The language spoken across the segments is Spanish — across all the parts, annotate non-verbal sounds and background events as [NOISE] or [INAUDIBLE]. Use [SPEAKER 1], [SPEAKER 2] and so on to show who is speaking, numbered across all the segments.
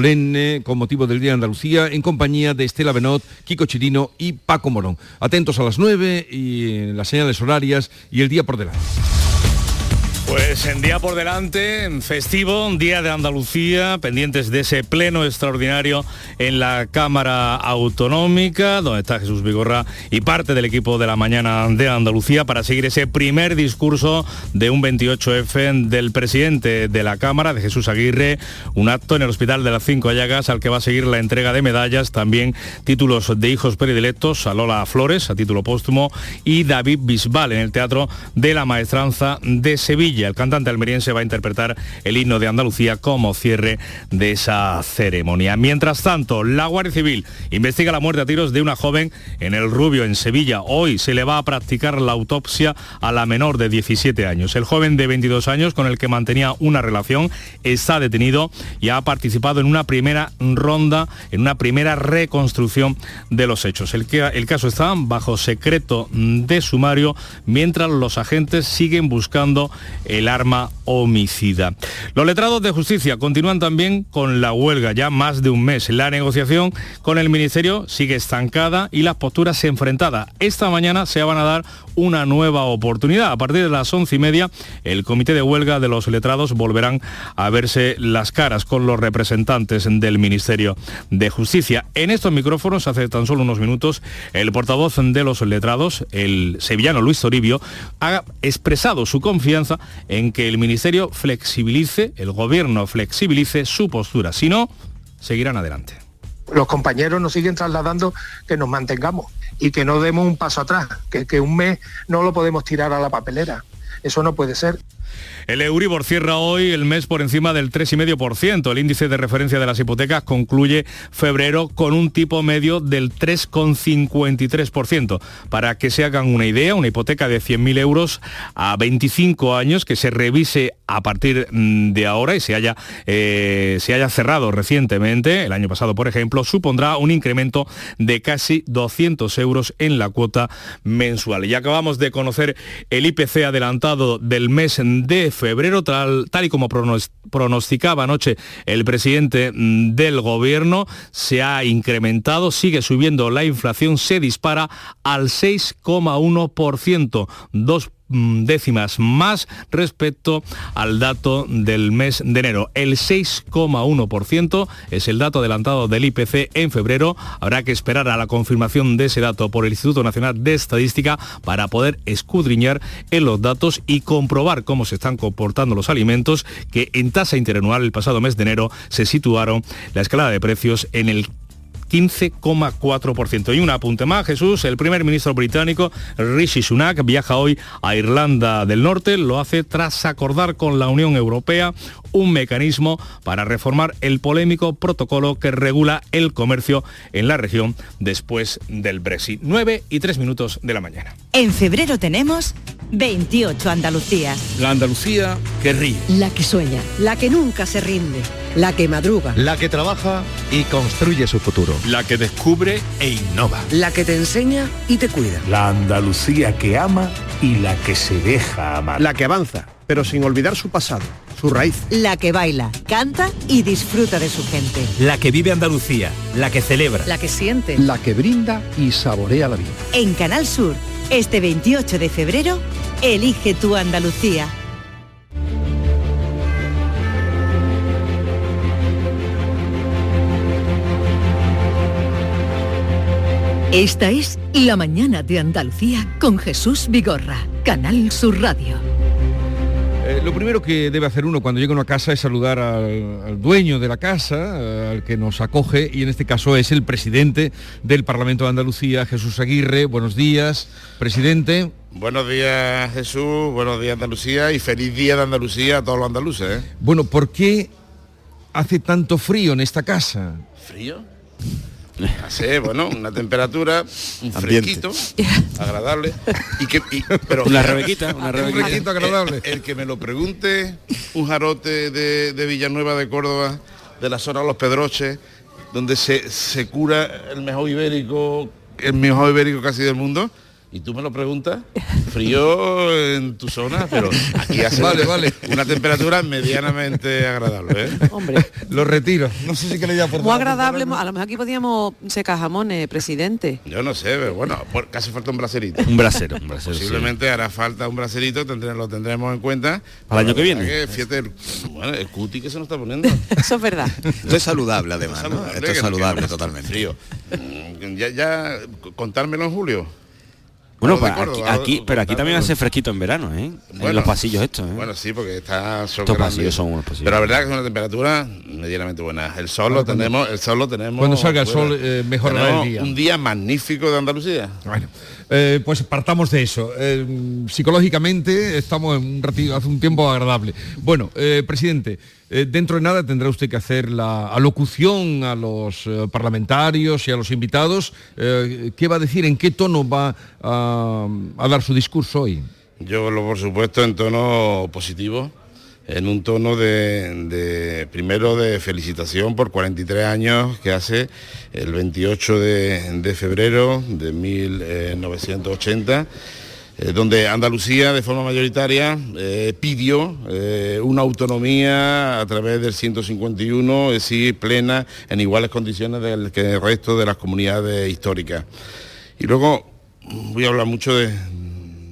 [SPEAKER 1] Lenne, con motivo del Día de Andalucía, en compañía de Estela Benot, Kiko Chirino y Paco Morón. Atentos a las 9 y las señales horarias y el día por delante.
[SPEAKER 2] Pues en día por delante, festivo, día de Andalucía, pendientes de ese pleno extraordinario en la Cámara Autonómica, donde está Jesús Vigorra y parte del equipo de la mañana de Andalucía para seguir ese primer discurso de un 28F del presidente de la Cámara, de Jesús Aguirre, un acto en el Hospital de las Cinco Llagas al que va a seguir la entrega de medallas, también títulos de hijos predilectos a Lola Flores, a título póstumo, y David Bisbal en el Teatro de la Maestranza de Sevilla. El cantante almeriense va a interpretar el himno de Andalucía como cierre de esa ceremonia. Mientras tanto, la Guardia Civil investiga la muerte a tiros de una joven en el Rubio, en Sevilla. Hoy se le va a practicar la autopsia a la menor de 17 años. El joven de 22 años con el que mantenía una relación está detenido y ha participado en una primera ronda, en una primera reconstrucción de los hechos. El caso está bajo secreto de sumario mientras los agentes siguen buscando el arma homicida. Los letrados de justicia continúan también con la huelga ya más de un mes. La negociación con el Ministerio sigue estancada y las posturas enfrentadas. Esta mañana se van a dar una nueva oportunidad. A partir de las once y media, el comité de huelga de los letrados volverán a verse las caras con los representantes del Ministerio de Justicia. En estos micrófonos, hace tan solo unos minutos, el portavoz de los letrados, el sevillano Luis Toribio, ha expresado su confianza en que el Ministerio flexibilice, el Gobierno flexibilice su postura. Si no, seguirán adelante.
[SPEAKER 3] Los compañeros nos siguen trasladando que nos mantengamos y que no demos un paso atrás, que, que un mes no lo podemos tirar a la papelera. Eso no puede ser.
[SPEAKER 2] El Euribor cierra hoy el mes por encima del 3,5%. El índice de referencia de las hipotecas concluye febrero con un tipo medio del 3,53%. Para que se hagan una idea, una hipoteca de 100.000 euros a 25 años que se revise a partir mm, de ahora y se haya, eh, haya cerrado recientemente, el año pasado por ejemplo, supondrá un incremento de casi 200 euros en la cuota mensual. Y acabamos de conocer el IPC adelantado del mes de febrero, tal, tal y como pronosticaba anoche el presidente mm, del gobierno, se ha incrementado, sigue subiendo la inflación, se dispara al 6,1%, dos Mm, décimas más respecto al dato del mes de enero. El 6,1% es el dato adelantado del IPC en febrero. Habrá que esperar a la confirmación de ese dato por el Instituto Nacional de Estadística para poder escudriñar en los datos y comprobar cómo se están comportando los alimentos que en tasa interanual el pasado mes de enero se situaron la escalada de precios en el 15,4%. Y un apunte más, Jesús, el primer ministro británico Rishi Sunak viaja hoy a Irlanda del Norte, lo hace tras acordar con la Unión Europea un mecanismo para reformar el polémico protocolo que regula el comercio en la región después del Brexit. 9 y 3 minutos de la mañana.
[SPEAKER 4] En febrero tenemos 28 Andalucías.
[SPEAKER 1] La Andalucía que ríe.
[SPEAKER 5] La que sueña. La que nunca se rinde. La que madruga.
[SPEAKER 6] La que trabaja y construye su futuro.
[SPEAKER 7] La que descubre e innova.
[SPEAKER 5] La que te enseña y te cuida.
[SPEAKER 8] La Andalucía que ama y la que se deja amar.
[SPEAKER 9] La que avanza, pero sin olvidar su pasado, su raíz.
[SPEAKER 4] La que baila, canta y disfruta de su gente.
[SPEAKER 10] La que vive Andalucía, la que celebra.
[SPEAKER 5] La que siente.
[SPEAKER 6] La que brinda y saborea la vida.
[SPEAKER 4] En Canal Sur, este 28 de febrero, elige tu Andalucía.
[SPEAKER 5] Esta es La Mañana de Andalucía con Jesús Vigorra, Canal Sur Radio.
[SPEAKER 1] Eh, lo primero que debe hacer uno cuando llega a una casa es saludar al, al dueño de la casa, eh, al que nos acoge, y en este caso es el presidente del Parlamento de Andalucía, Jesús Aguirre. Buenos días, presidente.
[SPEAKER 11] Buenos días Jesús, buenos días Andalucía y feliz día de Andalucía a todos los andaluces. ¿eh?
[SPEAKER 1] Bueno, ¿por qué hace tanto frío en esta casa?
[SPEAKER 11] ¿Frío? [LAUGHS] Hace, bueno, una temperatura, un fresquito, agradable. Y que, y- pero,
[SPEAKER 10] Una rebequita, una
[SPEAKER 11] Un
[SPEAKER 10] rebequita.
[SPEAKER 11] fresquito agradable. El, el que me lo pregunte, un jarote de, de Villanueva de Córdoba, de la zona de Los Pedroches, donde se, se cura el mejor ibérico, el mejor ibérico casi del mundo, y tú me lo preguntas, frío en tu zona, pero aquí hace [LAUGHS]
[SPEAKER 1] Vale, vale.
[SPEAKER 11] una temperatura medianamente agradable. ¿eh?
[SPEAKER 12] Hombre,
[SPEAKER 1] Lo retiro. No sé si que le haya
[SPEAKER 12] muy agradable. A lo mejor aquí podíamos secar jamones, presidente.
[SPEAKER 11] Yo no sé, pero bueno, por- casi falta un bracerito.
[SPEAKER 10] Un brasero, un brasero. sí.
[SPEAKER 11] Posiblemente hará falta un bracerito, tendré- lo tendremos en cuenta.
[SPEAKER 10] Para el año que viene.
[SPEAKER 11] que, fíjate, el, bueno, el cuti que se nos está poniendo. [LAUGHS]
[SPEAKER 12] Eso es verdad.
[SPEAKER 13] Esto es saludable además, ¿no?
[SPEAKER 11] Saludable,
[SPEAKER 13] Esto es saludable totalmente.
[SPEAKER 11] Frío. Mm, Ya, ya, contármelo en julio.
[SPEAKER 10] Bueno, pues
[SPEAKER 11] acuerdo,
[SPEAKER 10] aquí, pero aquí también hace fresquito en verano, ¿eh? en los pasillos estos, ¿eh?
[SPEAKER 11] Bueno, sí, porque está son
[SPEAKER 10] Estos
[SPEAKER 11] grandes.
[SPEAKER 10] pasillos son unos pasillos.
[SPEAKER 11] Pero la verdad que es una temperatura medianamente buena. El sol lo tenemos, el sol lo tenemos.
[SPEAKER 1] cuando salga el sol, eh, mejorará el día.
[SPEAKER 11] Un día magnífico de Andalucía.
[SPEAKER 1] Bueno, eh, pues partamos de eso. Eh, psicológicamente estamos en un ratito, hace un tiempo agradable. Bueno, eh, presidente, dentro de nada tendrá usted que hacer la alocución a los parlamentarios y a los invitados. ¿Qué va a decir? ¿En qué tono va a, a dar su discurso hoy?
[SPEAKER 11] Yo por supuesto en tono positivo, en un tono de, primero de felicitación por 43 años que hace el 28 de, de febrero de 1980. eh, donde Andalucía de forma mayoritaria eh, pidió eh, una autonomía a través del 151, es decir, plena, en iguales condiciones del que el resto de las comunidades históricas. Y luego voy a hablar mucho de,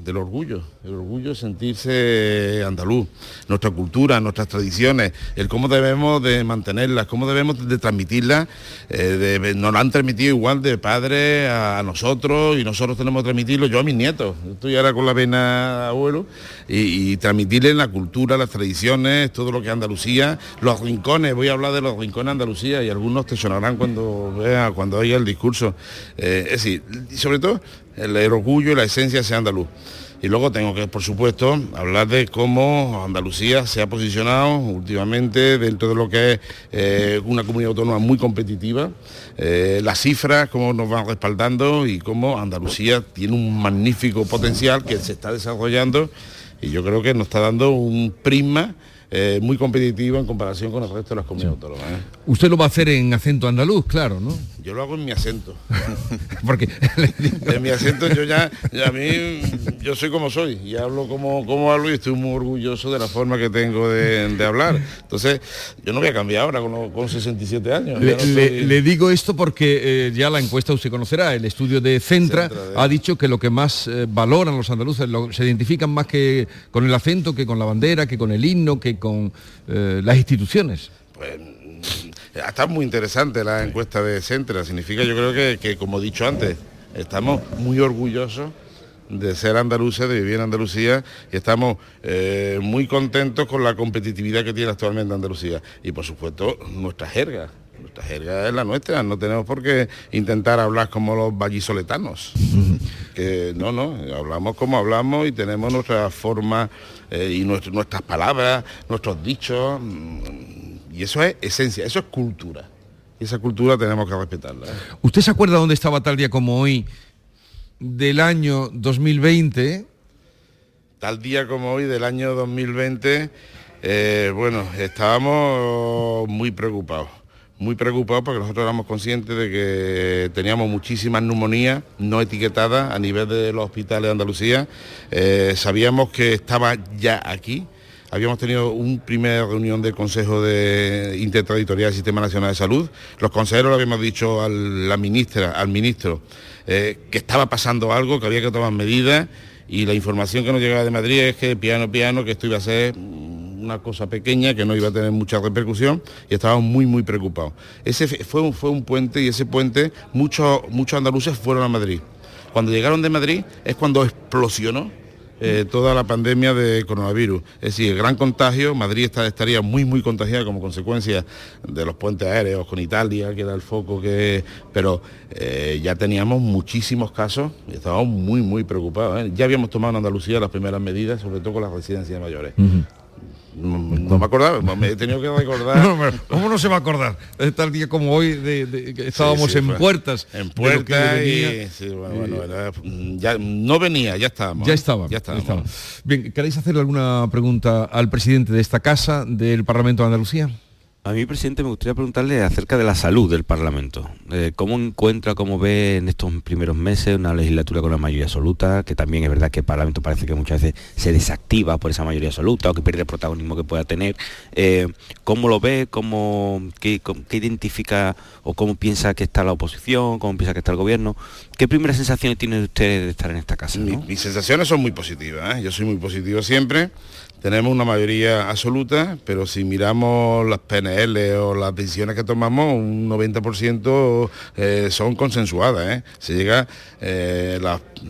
[SPEAKER 11] del orgullo, el orgullo de sentirse andaluz, nuestra cultura, nuestras tradiciones, el cómo debemos de mantenerlas, cómo debemos de transmitirlas, eh, de- nos la han transmitido igual de padre a, nosotros y nosotros tenemos que transmitirlo, yo a mis nietos, estoy ahora con la pena abuelo, y, y transmitirles la cultura, las tradiciones, todo lo que es Andalucía, los rincones, voy a hablar de los rincones de Andalucía y algunos te sonarán cuando vea, cuando oiga el discurso. Eh, es decir, sobre todo el, orgullo y la esencia sea andaluz. Y luego tengo que, por supuesto, hablar de cómo Andalucía se ha posicionado últimamente dentro de lo que es eh, una comunidad autónoma muy competitiva, eh, las cifras, cómo nos van respaldando y cómo Andalucía tiene un magnífico potencial que se está desarrollando y yo creo que nos está dando un prisma eh, muy competitivo en comparación con el resto de las comunidades autónomas. ¿eh?
[SPEAKER 1] Usted lo va a hacer en acento andaluz, claro, ¿no?
[SPEAKER 11] Yo lo hago en mi acento. [LAUGHS]
[SPEAKER 1] Porque
[SPEAKER 11] En mi acento yo ya, ya a mí, yo soy como soy y hablo como, como hablo y estoy muy orgulloso de la forma que tengo de, de hablar. Entonces, yo no voy a cambiar ahora con, con 67 años.
[SPEAKER 1] Le,
[SPEAKER 11] ya no
[SPEAKER 1] le-
[SPEAKER 11] soy-
[SPEAKER 1] le digo esto porque eh, ya la encuesta usted conocerá, el estudio de Centra,
[SPEAKER 11] Centra, de-
[SPEAKER 1] ha dicho que lo que más valoran los andaluces, lo- se identifican más que con el acento, que con la bandera, que con el himno, que con eh, las instituciones.
[SPEAKER 11] Pues, mm, está muy interesante la encuesta de Centra. Significa, yo creo que, que, como he dicho antes, estamos muy orgullosos de ser andaluces, de vivir en Andalucía y estamos eh, muy contentos con la competitividad que tiene actualmente Andalucía. Y por supuesto, nuestra jerga. Nuestra jerga es la nuestra, no tenemos por qué intentar hablar como los vallisoletanos. que no, no, hablamos como hablamos y tenemos nuestra forma eh, y nuestro- nuestras palabras, nuestros dichos. mm, Y eso es esencia, eso es cultura. Y esa cultura tenemos que respetarla. ¿eh?
[SPEAKER 1] ¿Usted se acuerda dónde estaba tal día como hoy del año 2020?
[SPEAKER 11] Tal día como hoy del año 2020, eh, bueno, estábamos muy preocupados. Muy preocupados porque nosotros éramos conscientes de que teníamos muchísimas neumonías no etiquetadas a nivel de los hospitales de Andalucía. Eh, sabíamos que estaba ya aquí. Habíamos tenido una primera reunión del Consejo de Interterritorial del Sistema Nacional de Salud. Los consejeros le habíamos dicho a la ministra, al ministro, eh, que estaba pasando algo, que había que tomar medidas y la información que nos llegaba de Madrid es que piano piano que esto iba a ser mm, una cosa pequeña que no iba a tener mucha repercusión y estábamos muy muy preocupados. Ese fue un, fue un puente y ese puente muchos muchos andaluces fueron a Madrid. Cuando llegaron de Madrid es cuando explosionó eh, toda la pandemia de coronavirus. Es decir, el gran contagio, Madrid estaría muy, muy contagiada como consecuencia de los puentes aéreos con Italia, que era el foco que... Pero eh, ya teníamos muchísimos casos y estábamos muy, muy preocupados. ¿eh? Ya habíamos tomado en Andalucía las primeras medidas, sobre todo con las residencias mayores. No me acordaba, me he tenido que recordar. [LAUGHS]
[SPEAKER 1] No, ¿Cómo no se va a acordar? Eh, Tal día como hoy de, de- que estábamos
[SPEAKER 11] sí,
[SPEAKER 1] en
[SPEAKER 11] fue-
[SPEAKER 1] puertas.
[SPEAKER 11] En puertas
[SPEAKER 1] venía.
[SPEAKER 11] y... sí, bueno, bueno, era- ya no venía, ya estábamos.
[SPEAKER 1] Ya
[SPEAKER 11] ¿eh?
[SPEAKER 1] estaba,
[SPEAKER 11] Ya estábamos.
[SPEAKER 1] Bien, ¿queréis hacerle alguna pregunta al presidente de esta casa, del Parlamento de Andalucía?
[SPEAKER 10] A mí, presidente, me gustaría preguntarle acerca de la salud del Parlamento. Eh, ¿Cómo encuentra, cómo ve en estos primeros meses una legislatura con una mayoría absoluta? Que también es verdad que el Parlamento parece que muchas veces se desactiva por esa mayoría absoluta o que pierde el protagonismo que pueda tener. Eh, ¿Cómo lo ve? ¿Cómo, qué, identifica o cómo piensa que está la oposición? ¿Cómo piensa que está el gobierno? ¿Qué primeras sensaciones tiene usted de estar en esta casa?
[SPEAKER 11] Mi-
[SPEAKER 10] no?
[SPEAKER 11] mis sensaciones son muy positivas, ¿eh? yo soy muy positivo siempre. Tenemos una mayoría absoluta, pero si miramos las PNL o las decisiones que tomamos, un 90% eh, son consensuadas. ¿eh? Se llega, eh,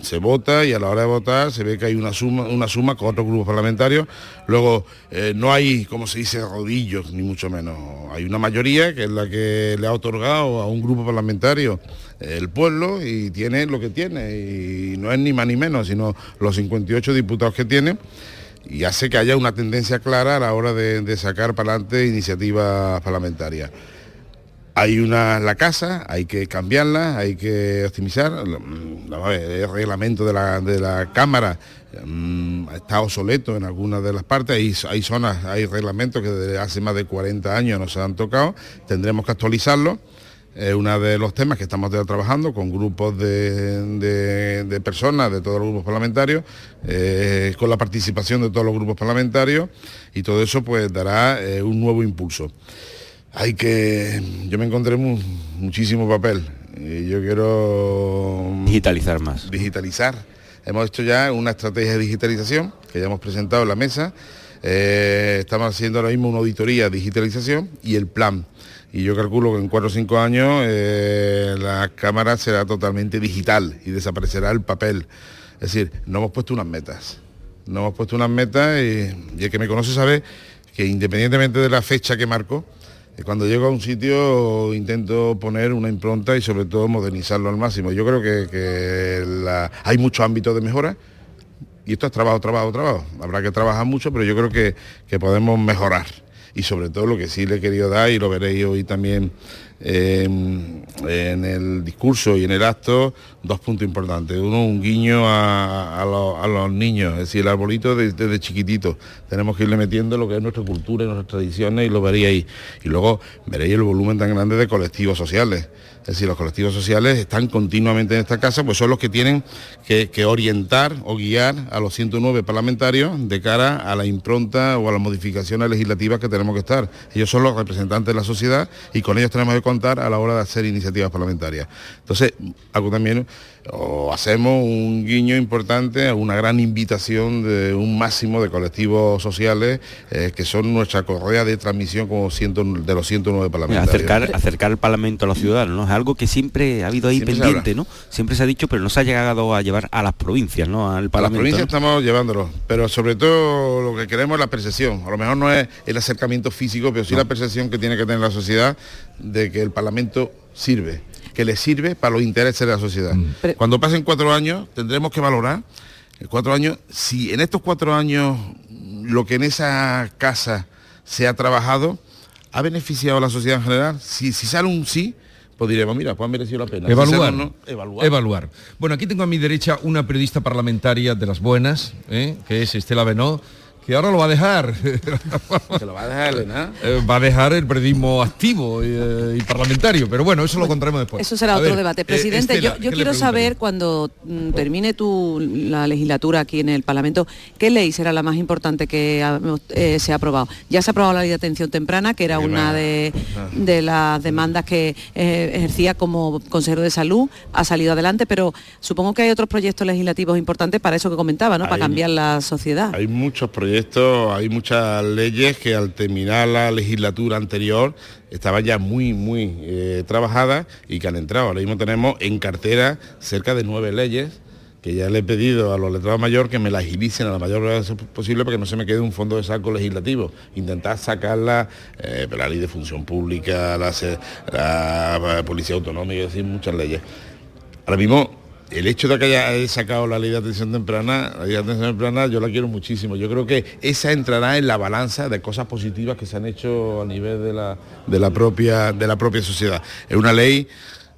[SPEAKER 11] se vota y a la hora de votar se ve que hay una suma, una suma con otros grupos parlamentarios. Luego no hay, como se dice, rodillos, ni mucho menos. Hay una mayoría que es la que le ha otorgado a un grupo parlamentario el pueblo y tiene lo que tiene y no es ni más ni menos, sino los 58 diputados que tiene y hace que haya una tendencia clara a la hora de, sacar para adelante iniciativas parlamentarias. Hay una la casa, hay que cambiarla, hay que optimizar. Mm, El reglamento de la, de la Cámara mm, está obsoleto en algunas de las partes. Hay, hay zonas, hay reglamentos que desde hace más de 40 años no se han tocado. Tendremos que actualizarlo. Es uno de los temas que estamos trabajando con grupos de, de- de personas de todos los grupos parlamentarios, eh, con la participación de todos los grupos parlamentarios y todo eso pues dará eh, un nuevo impulso. Hay que, yo me encontré mu- muchísimo papel y yo quiero
[SPEAKER 10] digitalizar más.
[SPEAKER 11] Digitalizar. Hemos hecho ya una estrategia de digitalización que ya hemos presentado en la mesa. Eh, estamos haciendo ahora mismo una auditoría de digitalización y el plan. Y yo calculo que en cuatro o cinco años eh, la cámara será totalmente digital y desaparecerá el papel. Es decir, no hemos puesto unas metas. No hemos puesto unas metas y, y el que me conoce sabe que independientemente de la fecha que marco, eh, cuando llego a un sitio intento poner una impronta y sobre todo modernizarlo al máximo. Yo creo que, hay muchos ámbitos de mejora y esto es trabajo, trabajo, trabajo. Habrá que trabajar mucho, pero yo creo que podemos mejorar. Y sobre todo lo que sí le he querido dar, y lo veréis hoy también eh, en el discurso y en el acto, dos puntos importantes. Uno, un guiño a, los, niños, es decir, el arbolito de- desde chiquitito. Tenemos que irle metiendo lo que es nuestra cultura y nuestras tradiciones y lo veréis ahí. Y luego veréis el volumen tan grande de colectivos sociales. Es decir, los colectivos sociales están continuamente en esta casa, pues son los que tienen que, orientar o guiar a los 109 parlamentarios de cara a la impronta o a las modificaciones legislativas que tenemos que estar. Ellos son los representantes de la sociedad y con ellos tenemos que contar a la hora de hacer iniciativas parlamentarias. Entonces, algo también, o hacemos un guiño importante a una gran invitación de un máximo de colectivos sociales eh, que son nuestra correa de transmisión como ciento- de los 109 parlamentarios.
[SPEAKER 10] acercar, acercar el Parlamento a los ciudadanos, ¿no? Es algo que siempre ha habido ahí
[SPEAKER 11] Siempre
[SPEAKER 10] pendiente, ¿no? Siempre se ha dicho, pero no se ha llegado a llevar a las provincias, ¿no? Al
[SPEAKER 11] A las
[SPEAKER 10] Parlamento.
[SPEAKER 11] provincias
[SPEAKER 10] ¿no?
[SPEAKER 11] estamos llevándolo, pero sobre todo lo que queremos es la percepción. A lo mejor no es el acercamiento físico, pero sí la percepción que tiene que tener la sociedad de que el Parlamento sirve, que le sirve para los intereses de la sociedad. Cuando pasen cuatro años tendremos que valorar, en cuatro años, si en estos cuatro años lo que en esa casa se ha trabajado ha beneficiado a la sociedad en general. Si, si sale un sí, pues diremos, mira, pues ha merecido la pena.
[SPEAKER 1] Evaluar.
[SPEAKER 11] no, evaluar.
[SPEAKER 1] Evaluar. Bueno, aquí tengo a mi derecha una periodista parlamentaria de las buenas, ¿eh? que es Estela Benó, que ahora lo va a dejar.
[SPEAKER 11] Se lo va a dejar.
[SPEAKER 1] Eh, va a dejar el periodismo activo y, eh, y parlamentario, pero bueno, eso lo contaremos después.
[SPEAKER 12] Eso será
[SPEAKER 1] A
[SPEAKER 12] otro
[SPEAKER 1] ver,
[SPEAKER 12] debate.
[SPEAKER 1] eh,
[SPEAKER 12] Presidente,
[SPEAKER 1] Estela,
[SPEAKER 12] yo, yo
[SPEAKER 1] ¿qué le
[SPEAKER 12] quiero saber cuando mm, termine tu, la legislatura aquí en el Parlamento, ¿qué ley será la más importante que ha- eh, se ha aprobado? Ya se ha aprobado la ley de atención temprana, que era
[SPEAKER 11] Qué
[SPEAKER 12] una
[SPEAKER 11] va.
[SPEAKER 12] de, de las demandas que eh, ejercía como consejero de salud, ha salido adelante, pero supongo que hay otros proyectos legislativos importantes para eso que comentaba, ¿no? Para cambiar la sociedad.
[SPEAKER 11] Hay muchos proyectos, hay muchas leyes que al terminar la legislatura anterior estaban ya muy, muy eh, trabajadas y que han entrado. Ahora mismo tenemos en cartera cerca de nueve leyes que ya le he pedido a los letrados mayores que me las agilicen a la mayor brevedad posible para que no se me quede un fondo de saco legislativo. Intentar sacarla, eh, la ley de función pública, la, la policía autonómica, es decir, muchas leyes. Ahora mismo, el hecho de que haya sacado la ley de atención temprana, de atención temprana, yo la quiero muchísimo. Yo creo que esa entrará en la balanza de cosas positivas que se han hecho a nivel de la, de la, propia, de la propia sociedad. Es una ley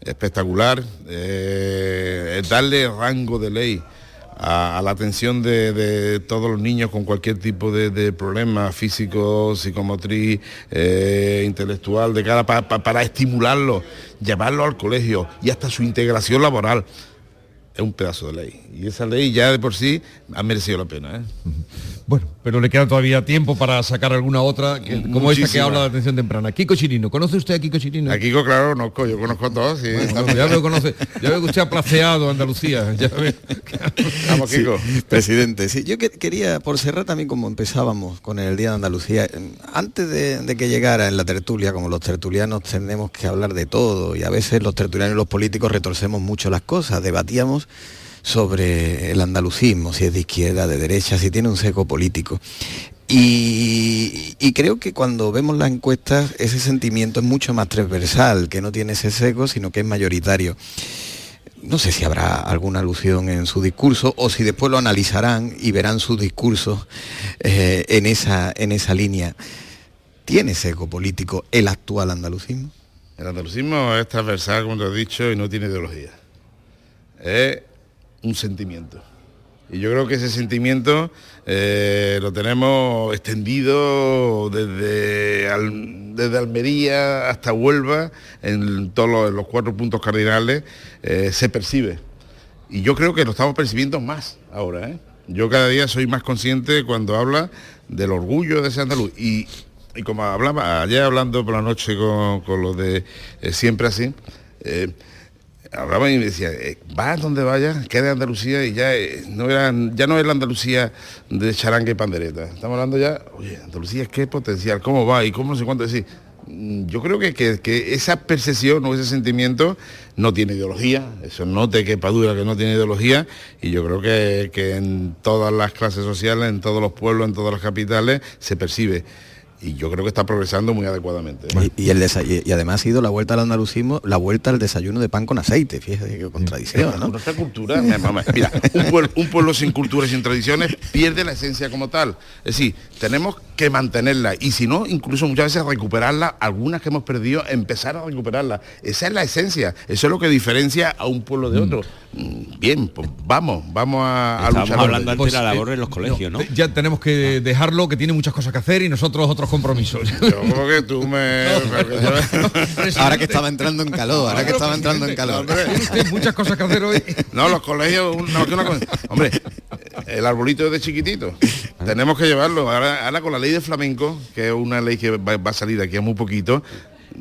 [SPEAKER 11] espectacular, eh, darle rango de ley a, la atención de, todos los niños con cualquier tipo de, problema físico, psicomotriz, eh, intelectual, de cara para estimularlo, llevarlo al colegio y hasta su integración laboral es un pedazo de ley. Y esa ley ya de por sí ha merecido la pena. ¿eh? [LAUGHS]
[SPEAKER 1] Bueno, pero le queda todavía tiempo para sacar alguna otra, como esta que habla de atención temprana. Kiko Chirino, ¿conoce usted a Kiko Chirino?
[SPEAKER 11] A Kiko, claro, conozco, yo conozco a todos.
[SPEAKER 1] ya, veo, [LAUGHS] conoce, ya veo que usted ha placeado Andalucía.
[SPEAKER 13] Vamos, Kiko. presidente, sí, yo quería, por cerrar también como empezábamos con el Día de Andalucía, antes de, de que llegara en la tertulia, como los tertulianos tenemos que hablar de todo, y a veces los tertulianos y los políticos retorcemos mucho las cosas, debatíamos sobre el andalucismo, si es de izquierda, de derecha, si tiene un seco político. Y, creo que cuando vemos las encuestas ese sentimiento es mucho más transversal, que no tiene ese seco, sino que es mayoritario. No sé si habrá alguna alusión en su discurso o si después lo analizarán y verán su discurso eh, en, esa, en esa línea. ¿Tiene seco político el actual andalucismo?
[SPEAKER 11] El andalucismo es transversal, como te he dicho, y no tiene ideología un sentimiento. Y yo creo que ese sentimiento eh, lo tenemos extendido desde, desde Almería hasta Huelva, en todos los, cuatro puntos cardinales, eh, se percibe. Y yo creo que lo estamos percibiendo más ahora. ¿eh? Yo cada día soy más consciente cuando habla del orgullo de ese andaluz. Y, como hablaba ayer hablando por la noche con, con los de Siempre Así, hablaba y me decía, eh, va donde vaya, queda Andalucía y ya, eh, no era, ya no es la Andalucía de charangue y pandereta. Estamos hablando ya, oye, Andalucía es qué potencial, cómo va y cómo no sé cuánto decir. Mm, yo creo que, que, esa percepción o ese sentimiento no tiene ideología, eso no te quepa duda que no tiene ideología y yo creo que, que en todas las clases sociales, en todos los pueblos, en todas las capitales se percibe y yo creo que está progresando muy adecuadamente.
[SPEAKER 13] Y, el y, además ha sido la vuelta al andalucismo, la vuelta al desayuno de pan con aceite, fíjate qué contradicción, ¿no?
[SPEAKER 11] Nuestra cultura, mira, un pueblo, sin cultura y sin tradiciones pierde la esencia como tal. Es decir, tenemos que mantenerla y si no, incluso muchas veces recuperarla, algunas que hemos perdido, empezar a recuperarla. Esa es la esencia, eso es lo que diferencia a un pueblo de mm. otro. Mm, bien, pues vamos, vamos a,
[SPEAKER 10] a luchar. hablando antes de la pues, labor en los colegios, ¿no?
[SPEAKER 1] Ya tenemos que dejarlo, que tiene muchas cosas que hacer y nosotros otros compromisos.
[SPEAKER 11] Yo que tú me... [LAUGHS]
[SPEAKER 13] ahora que estaba entrando en calor, ahora que estaba entrando en calor.
[SPEAKER 1] muchas cosas que hacer hoy.
[SPEAKER 11] No, los colegios, Hombre, el arbolito es de chiquitito. Tenemos que llevarlo. Ahora, con la ley de flamenco, que es una ley que va, a salir aquí a muy poquito,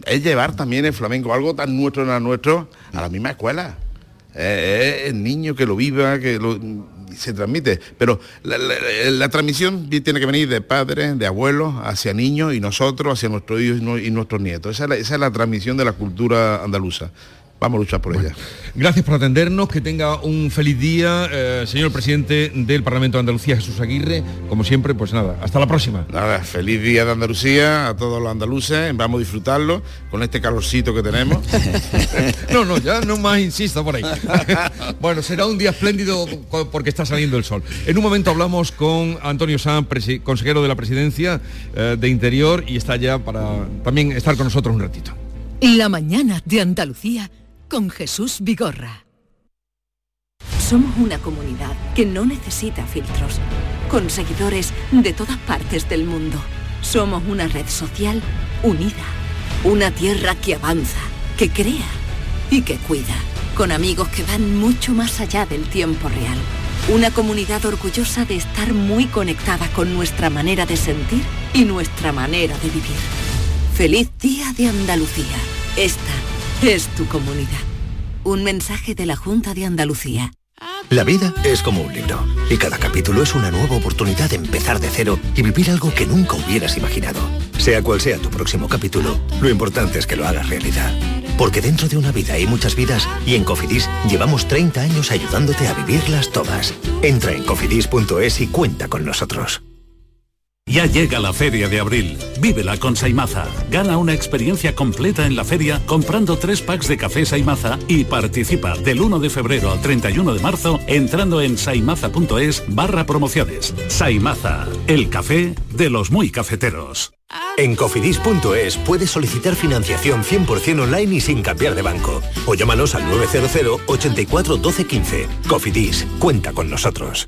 [SPEAKER 11] es llevar también el flamenco, algo tan nuestro en nuestro, a la misma escuela es el niño que lo viva, que lo, se transmite. Pero la, transmisión tiene que venir de padres, de abuelos, hacia niños y nosotros, hacia nuestros hijos y nuestros nietos. Esa es la transmisión de la cultura andaluza vamos a luchar por ella.
[SPEAKER 1] Gracias por atendernos, que tenga un feliz día, eh, señor presidente del Parlamento de Andalucía, Jesús Aguirre. Como siempre, pues nada, hasta la próxima.
[SPEAKER 11] Nada, feliz día de Andalucía a todos los andaluces, vamos a disfrutarlo con este calorcito que tenemos. [LAUGHS]
[SPEAKER 1] no, no, ya no más insista por ahí. [LAUGHS] bueno, será un día espléndido porque está saliendo el sol. En un momento hablamos con Antonio Sanz, consejero de la Presidencia eh, de Interior, y está ya para también estar con nosotros un ratito.
[SPEAKER 5] La mañana de Andalucía con Jesús Vigorra. Somos una comunidad que no necesita filtros, con seguidores de todas partes del mundo. Somos una red social unida, una tierra que avanza, que crea y que cuida, con amigos que van mucho más allá del tiempo real. Una comunidad orgullosa de estar muy conectada con nuestra manera de sentir y nuestra manera de vivir. Feliz Día de Andalucía. Esta es tu comunidad. Un mensaje de la Junta de Andalucía.
[SPEAKER 14] La vida es como un libro y cada capítulo es una nueva oportunidad de empezar de cero y vivir algo que nunca hubieras imaginado. Sea cual sea tu próximo capítulo, lo importante es que lo hagas realidad. Porque dentro de una vida hay muchas vidas y en Cofidis llevamos 30 años ayudándote a vivirlas todas. Entra en cofidis.es y cuenta con nosotros.
[SPEAKER 15] Ya llega la feria de abril. Vívela con Saimaza. Gana una experiencia completa en la feria comprando tres packs de café Saimaza y participa del 1 de febrero al 31 de marzo entrando en saimaza.es barra promociones. Saimaza, el café de los muy cafeteros.
[SPEAKER 14] En cofidis.es puedes solicitar financiación 100% online y sin cambiar de banco. O llámanos al 900 84 12 15. Cofidis, cuenta con nosotros.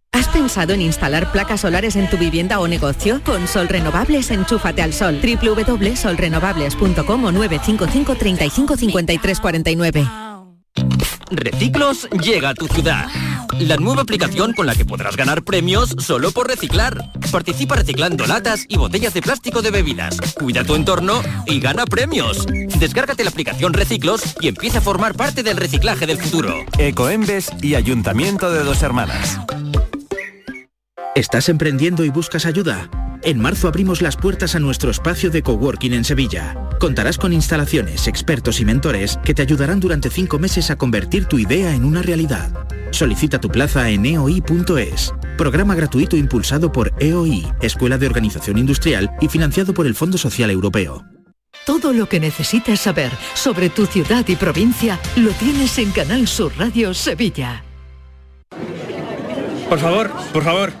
[SPEAKER 16] ¿Has pensado en instalar placas solares en tu vivienda o negocio? Con Sol Renovables, enchúfate al sol. www.solrenovables.com o 955 35 53 49.
[SPEAKER 17] Reciclos llega a tu ciudad. La nueva aplicación con la que podrás ganar premios solo por reciclar. Participa reciclando latas y botellas de plástico de bebidas. Cuida tu entorno y gana premios. Descárgate la aplicación Reciclos y empieza a formar parte del reciclaje del futuro.
[SPEAKER 18] Ecoembes y Ayuntamiento de Dos Hermanas.
[SPEAKER 19] ¿Estás emprendiendo y buscas ayuda? En marzo abrimos las puertas a nuestro espacio de coworking en Sevilla. Contarás con instalaciones, expertos y mentores que te ayudarán durante cinco meses a convertir tu idea en una realidad. Solicita tu plaza en eoi.es. Programa gratuito impulsado por EOI, Escuela de Organización Industrial y financiado por el Fondo Social Europeo.
[SPEAKER 4] Todo lo que necesitas saber sobre tu ciudad y provincia lo tienes en Canal Sur Radio Sevilla.
[SPEAKER 20] Por favor, por favor.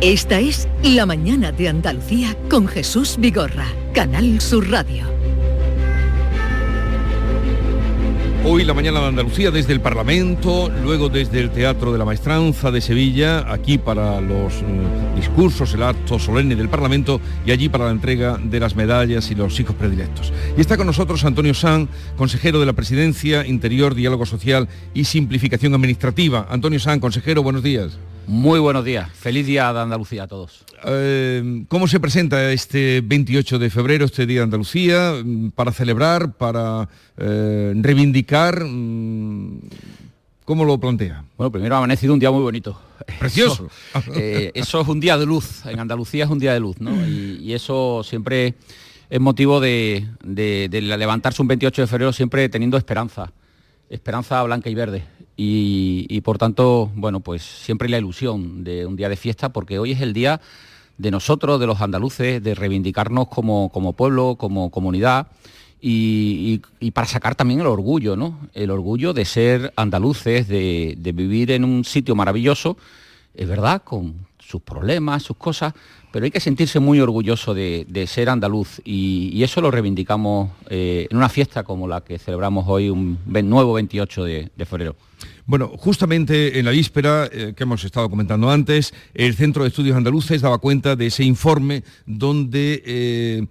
[SPEAKER 4] Esta es La Mañana de Andalucía con Jesús Vigorra. Canal Sur Radio.
[SPEAKER 1] Hoy la mañana de Andalucía desde el Parlamento, luego desde el Teatro de la Maestranza de Sevilla, aquí para los eh, discursos, el acto solemne del Parlamento y allí para la entrega de las medallas y los hijos predilectos. Y está con nosotros Antonio San, consejero de la Presidencia, Interior, Diálogo Social y Simplificación Administrativa. Antonio San, consejero, buenos días.
[SPEAKER 21] Muy buenos días. Feliz día de Andalucía a todos.
[SPEAKER 1] Eh, ¿Cómo se presenta este 28 de febrero, este Día de Andalucía, mm, para celebrar, para eh, reivindicar? mm, ¿Cómo lo plantea?
[SPEAKER 21] Bueno, primero ha amanecido un día muy bonito.
[SPEAKER 1] Precioso. [LAUGHS]
[SPEAKER 21] Eso, eh, eso es un día de luz. En Andalucía es un día de luz, ¿no? Y, y eso siempre es motivo de, de- de levantarse un 28 de febrero siempre teniendo esperanza. Esperanza blanca y verde. Y, por tanto, bueno, pues siempre la ilusión de un día de fiesta, porque hoy es el día de nosotros, de los andaluces, de reivindicarnos como, como pueblo, como comunidad y, y- y para sacar también el orgullo, ¿no? El orgullo de ser andaluces, de, de vivir en un sitio maravilloso, es verdad, con sus problemas, sus cosas, pero hay que sentirse muy orgulloso de, ser andaluz y, eso lo reivindicamos eh, en una fiesta como la que celebramos hoy, un nuevo 28 de- febrero.
[SPEAKER 1] Bueno, justamente en la víspera eh, que hemos estado comentando antes, el Centro de Estudios Andaluces daba cuenta de ese informe donde eh,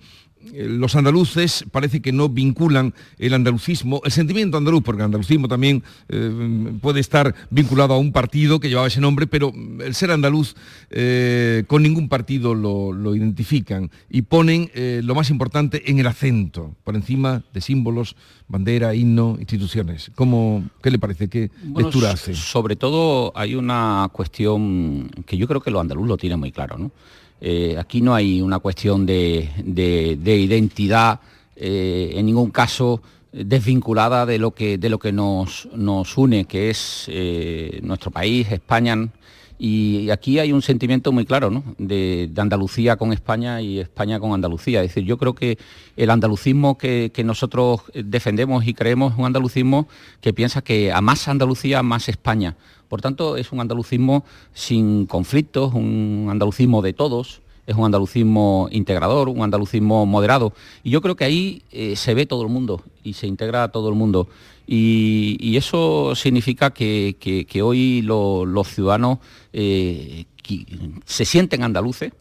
[SPEAKER 1] los andaluces parece que no vinculan el andalucismo, el sentimiento andaluz, porque el andalucismo también eh, puede estar vinculado a un partido que llevaba ese nombre, pero el ser andaluz eh, con ningún partido lo, identifican y ponen lo más importante en el acento, por encima de símbolos, bandera, himno, instituciones. ¿Cómo, ¿Qué le parece? ¿Qué lectura hace?
[SPEAKER 21] Sobre todo hay una cuestión que yo creo que los andaluz lo tienen muy claro, ¿no? Eh, aquí no hay una cuestión de, identidad eh, en ningún caso desvinculada de lo que, de lo que nos, nos une, que es eh, nuestro país, España. Y aquí hay un sentimiento muy claro ¿no? de, Andalucía con España y España con Andalucía. Es decir, yo creo que el andalucismo que, que, nosotros defendemos y creemos es un andalucismo que piensa que a más Andalucía, más España. Por tanto, es un andalucismo sin conflictos, un andalucismo de todos, es un andalucismo integrador, un andalucismo moderado. Y yo creo que ahí eh, se ve todo el mundo y se integra todo el mundo. Y, eso significa que, hoy los ciudadanos eh, se sienten andaluces,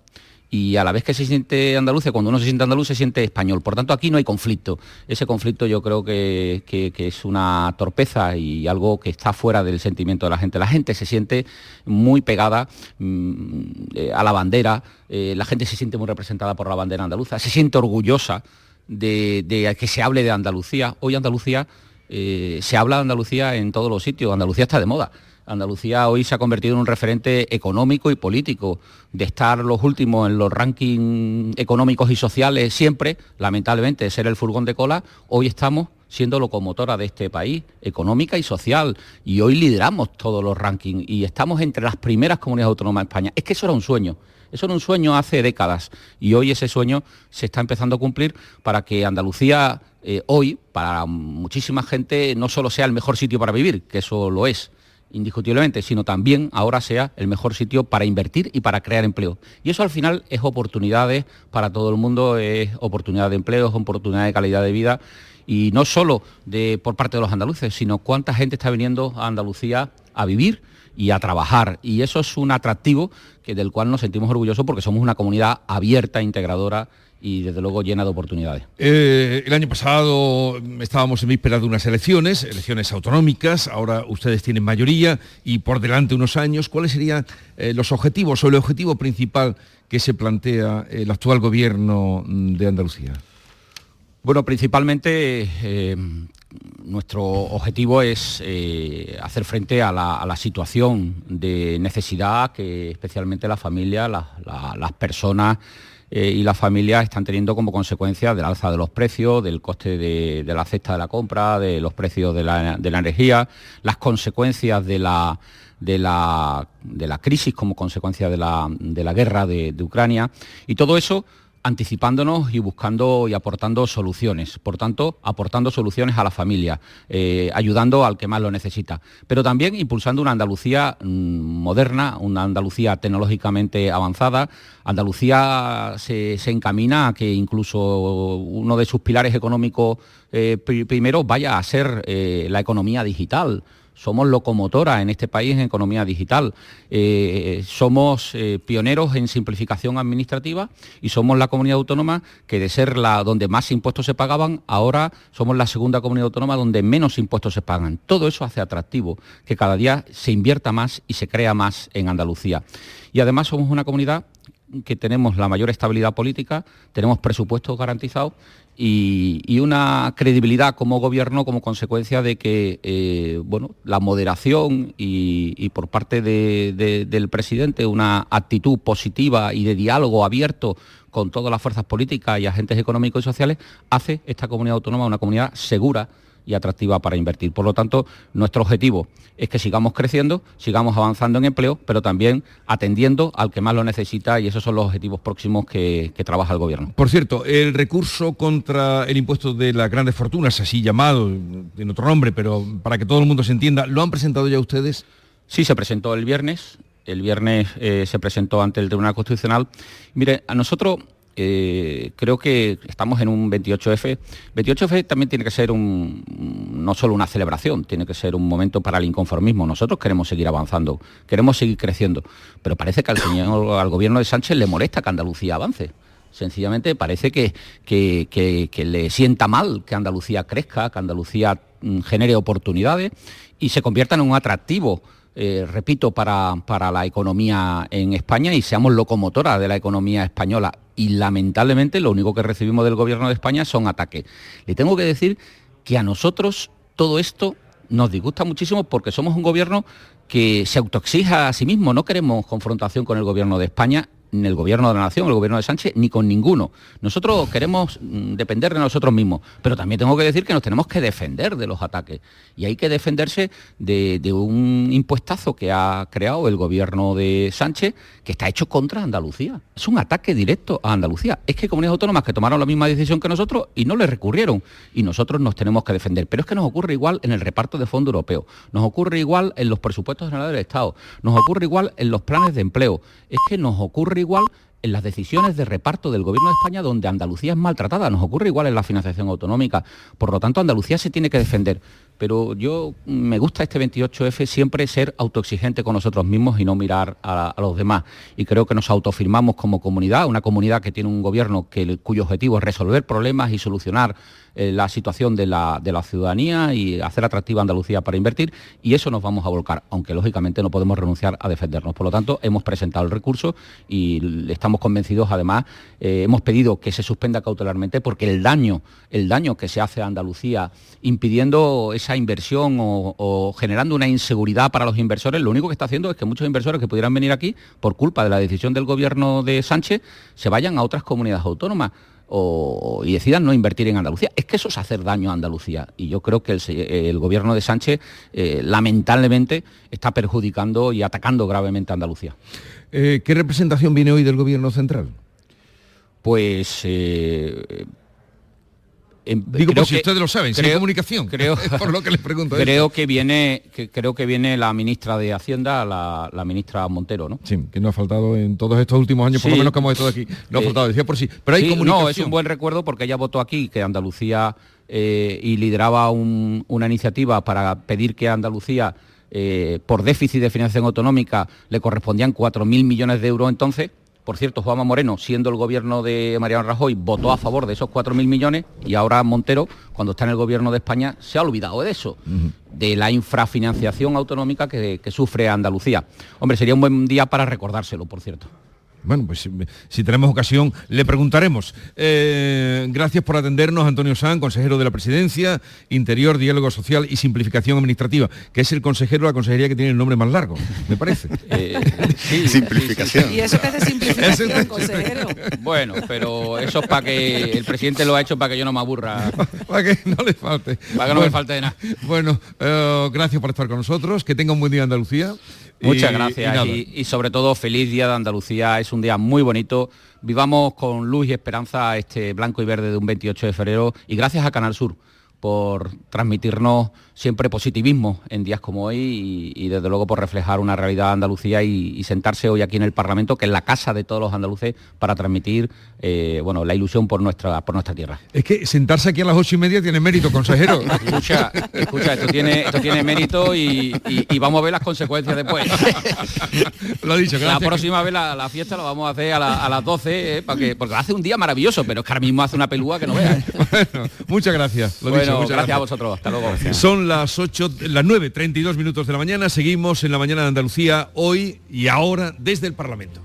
[SPEAKER 21] y a la vez que se siente andaluz, cuando uno se siente andaluz se siente español. Por tanto, aquí no hay conflicto. Ese conflicto yo creo que, es una torpeza y algo que está fuera del sentimiento de la gente. La gente se siente muy pegada mm, eh, a la bandera, eh, la gente se siente muy representada por la bandera andaluza, se siente orgullosa de, que se hable de Andalucía. Hoy Andalucía, eh, se habla de Andalucía en todos los sitios, Andalucía está de moda. Andalucía hoy se ha convertido en un referente económico y político, de estar los últimos en los rankings económicos y sociales siempre, lamentablemente, de ser el furgón de cola, hoy estamos siendo locomotora de este país, económica y social, y hoy lideramos todos los rankings y estamos entre las primeras comunidades autónomas de España. Es que eso era un sueño. Eso era un sueño hace décadas y hoy ese sueño se está empezando a cumplir para que Andalucía eh, hoy, para muchísima gente, no solo sea el mejor sitio para vivir, que eso lo es, indiscutiblemente, sino también ahora sea el mejor sitio para invertir y para crear empleo. Y eso al final es oportunidades para todo el mundo, es oportunidad de empleo, es oportunidad de calidad de vida y no solo de, por parte de los andaluces, sino cuánta gente está viniendo a Andalucía a vivir y a trabajar. Y eso es un atractivo que, del cual nos sentimos orgullosos porque somos una comunidad abierta, integradora y desde luego llena de oportunidades.
[SPEAKER 1] Eh, el año pasado estábamos en vísperas de unas elecciones, elecciones autonómicas, ahora ustedes tienen mayoría y por delante unos años, ¿cuáles serían eh, los objetivos o el objetivo principal que se plantea el actual gobierno de Andalucía?
[SPEAKER 21] Bueno, principalmente eh, nuestro objetivo es hacer frente a la, situación de necesidad que especialmente la familia, las personas eh, y las familias están teniendo como consecuencia del alza de los precios, del coste de, la cesta de la compra, de los precios de la, energía, las consecuencias de la, crisis como consecuencia de la, guerra de Ucrania. Y todo eso anticipándonos y buscando y aportando soluciones, por tanto, aportando soluciones a la familia, eh, ayudando al que más lo necesita, pero también impulsando una Andalucía mm, moderna, una Andalucía tecnológicamente avanzada. Andalucía se, encamina a que incluso uno de sus pilares económicos eh, primero vaya a ser eh, la economía digital somos locomotora en este país en economía digital. Eh, somos eh, pioneros en simplificación administrativa y somos la comunidad autónoma que de ser la donde más impuestos se pagaban, ahora somos la segunda comunidad autónoma donde menos impuestos se pagan. Todo eso hace atractivo que cada día se invierta más y se crea más en Andalucía. Y además somos una comunidad que tenemos la mayor estabilidad política, tenemos presupuestos garantizados y, una credibilidad como gobierno como consecuencia de que eh, bueno, la moderación y, por parte del presidente una actitud positiva y de diálogo abierto con todas las fuerzas políticas y agentes económicos y sociales hace esta comunidad autónoma una comunidad segura y atractiva para invertir. Por lo tanto, nuestro objetivo es que sigamos creciendo, sigamos avanzando en empleo, pero también atendiendo al que más lo necesita y esos son los objetivos próximos que, trabaja el Gobierno.
[SPEAKER 1] Por cierto, el recurso contra el impuesto de las grandes fortunas, así llamado, en otro nombre, pero para que todo el mundo se entienda, ¿lo han presentado ya ustedes?
[SPEAKER 21] Sí, se presentó el viernes. El viernes eh, se presentó ante el Tribunal Constitucional. Mire, a nosotros eh, creo que estamos en un 28F. 28F también tiene que ser un, no solo una celebración, tiene que ser un momento para el inconformismo. Nosotros queremos seguir avanzando, queremos seguir creciendo, pero parece que al, señor, al gobierno de Sánchez le molesta que Andalucía avance. Sencillamente parece que, que, le sienta mal que Andalucía crezca, que Andalucía mm, genere oportunidades y se convierta en un atractivo eh, repito, para, para, la economía en España y seamos locomotora de la economía española. Y lamentablemente lo único que recibimos del gobierno de España son ataques. Le tengo que decir que a nosotros todo esto nos disgusta muchísimo porque somos un gobierno que se autoexija a sí mismo. No queremos confrontación con el gobierno de España ni el gobierno de la nación, el gobierno de Sánchez, ni con ninguno. Nosotros queremos mm, depender de nosotros mismos, pero también tengo que decir que nos tenemos que defender de los ataques. Y hay que defenderse de, un impuestazo que ha creado el gobierno de Sánchez, que está hecho contra Andalucía. Es un ataque directo a Andalucía. Es que comunidades autónomas que tomaron la misma decisión que nosotros y no le recurrieron. Y nosotros nos tenemos que defender. Pero es que nos ocurre igual en el reparto de fondos europeos, nos ocurre igual en los presupuestos generales del Estado, nos ocurre igual en los planes de empleo. Es que nos ocurre igual en las decisiones de reparto del Gobierno de España donde Andalucía es maltratada. Nos ocurre igual en la financiación autonómica. Por lo tanto, Andalucía se tiene que defender. Pero yo me gusta este 28F siempre ser autoexigente con nosotros mismos y no mirar a, los demás. Y creo que nos autofirmamos como comunidad, una comunidad que tiene un gobierno cuyo objetivo es resolver problemas y solucionar eh, la situación de la, ciudadanía y hacer atractiva Andalucía para invertir y eso nos vamos a volcar, aunque lógicamente no podemos renunciar a defendernos. Por lo tanto, hemos presentado el recurso y estamos convencidos, además, eh, hemos pedido que se suspenda cautelarmente porque el daño, el daño que se hace a Andalucía impidiendo esa inversión o generando una inseguridad para los inversores, lo único que está haciendo es que muchos inversores que pudieran venir aquí por culpa de la decisión del gobierno de Sánchez se vayan a otras comunidades autónomas y decidan no invertir en Andalucía. Es que eso es hacer daño a Andalucía y yo creo que el, gobierno de Sánchez eh, lamentablemente está perjudicando y atacando gravemente a Andalucía.
[SPEAKER 1] Eh, ¿Qué representación viene hoy del gobierno central?
[SPEAKER 21] Pues eh,
[SPEAKER 1] Digo, por si ustedes lo saben, creo, comunicación. [LAUGHS]
[SPEAKER 21] Creo,
[SPEAKER 1] por lo que les pregunto.
[SPEAKER 21] Creo que viene, que, creo que viene la ministra de Hacienda, la, ministra Montero, ¿no?
[SPEAKER 1] Sí, que no ha faltado en todos estos últimos años, por lo menos como hemos estado aquí. No ha faltado, decía por sí. Pero hay comunicación.
[SPEAKER 21] No, es un buen recuerdo porque ella votó aquí que Andalucía eh, y lideraba una iniciativa para pedir que Andalucía eh, por déficit de financiación autonómica le correspondían 4.000 millones de euros entonces por cierto, Juanma Moreno, siendo el gobierno de Mariano Rajoy, votó a favor de esos 4.000 millones y ahora Montero, cuando está en el gobierno de España, se ha olvidado de eso, de la infrafinanciación autonómica que sufre Andalucía. Hombre, sería un buen día para recordárselo, por cierto.
[SPEAKER 1] Bueno, pues si, tenemos ocasión le preguntaremos. Eh, gracias por atendernos, Antonio San, consejero de la Presidencia, Interior, Diálogo Social y Simplificación Administrativa, que es el consejero de la consejería que tiene el nombre más largo, me parece. [LAUGHS]
[SPEAKER 21] Eh, sí,
[SPEAKER 12] simplificación. ¿Y eso qué [LAUGHS] es de simplificación, consejero?
[SPEAKER 21] Bueno, pero eso es para que el presidente lo ha hecho para que yo no me aburra. [LAUGHS]
[SPEAKER 1] para que no le falte.
[SPEAKER 21] Para que no me falte de nada.
[SPEAKER 1] Bueno, eh, gracias por estar con nosotros, que tenga un buen día Andalucía.
[SPEAKER 21] Muchas gracias y, sobre todo feliz Día de Andalucía. Es un día muy bonito. Vivamos con luz y esperanza este blanco y verde de un 28 de febrero y gracias a Canal Sur por transmitirnos siempre positivismo en días como hoy y, desde luego por reflejar una realidad de Andalucía y, sentarse hoy aquí en el Parlamento, que es la casa de todos los andaluces, para transmitir eh, bueno, la ilusión por nuestra, por nuestra tierra.
[SPEAKER 1] Es que sentarse aquí a las ocho y media tiene mérito, consejero. [LAUGHS]
[SPEAKER 21] escucha, escucha, esto tiene, esto tiene mérito y, vamos a ver las consecuencias después.
[SPEAKER 1] Lo ha dicho,
[SPEAKER 21] La próxima vez la, fiesta la vamos a hacer a, las 12, eh, porque hace un día maravilloso, pero es que ahora mismo hace una pelúa que no veas. [LAUGHS]
[SPEAKER 1] muchas gracias.
[SPEAKER 21] Lo bueno, gracias, gracias, a vosotros. Hasta luego.
[SPEAKER 1] Son las 8, las 9, 32 minutos de la mañana. Seguimos en la mañana de Andalucía hoy y ahora desde el Parlamento.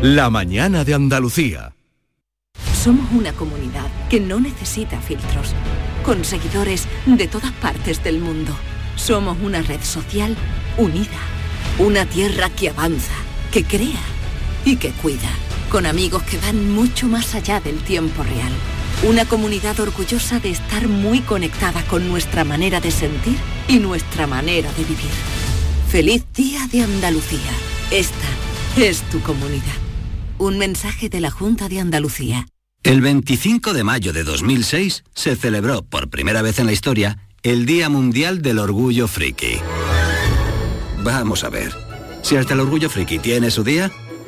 [SPEAKER 22] La mañana de Andalucía.
[SPEAKER 5] Somos una comunidad que no necesita filtros, con seguidores de todas partes del mundo. Somos una red social unida, una tierra que avanza, que crea y que cuida con amigos que van mucho más allá del tiempo real. Una comunidad orgullosa de estar muy conectada con nuestra manera de sentir y nuestra manera de vivir. Feliz Día de Andalucía. Esta es tu comunidad. Un mensaje de la Junta de Andalucía.
[SPEAKER 23] El 25 de mayo de 2006 se celebró por primera vez en la historia el Día Mundial del Orgullo Friki. Vamos a ver. Si hasta el Orgullo Friki tiene su día,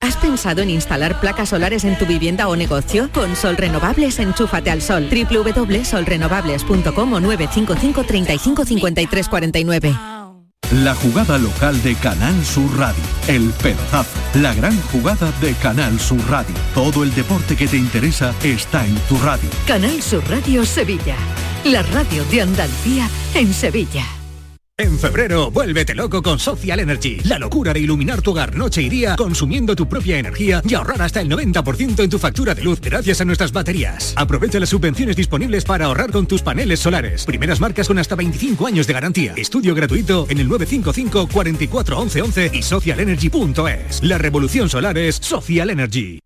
[SPEAKER 16] ¿Has pensado en instalar placas solares en tu vivienda o negocio? Con Sol Renovables, enchúfate al sol. www.solrenovables.com o 955 35 53 49.
[SPEAKER 22] La jugada local de Canal Sur Radio. El pelotazo. La gran jugada de Canal Sur Radio. Todo el deporte que te interesa está en tu radio.
[SPEAKER 4] Canal Sur Radio Sevilla. La radio de Andalucía en Sevilla.
[SPEAKER 24] En febrero, vuélvete loco con Social Energy. La locura de iluminar tu hogar noche y día consumiendo tu propia energía y ahorrar hasta el 90% en tu factura de luz gracias a nuestras baterías. Aprovecha las subvenciones disponibles para ahorrar con tus paneles solares. Primeras marcas con hasta 25 años de garantía. Estudio gratuito en el 955 44 11 11 y socialenergy.es. La revolución solar es Social Energy.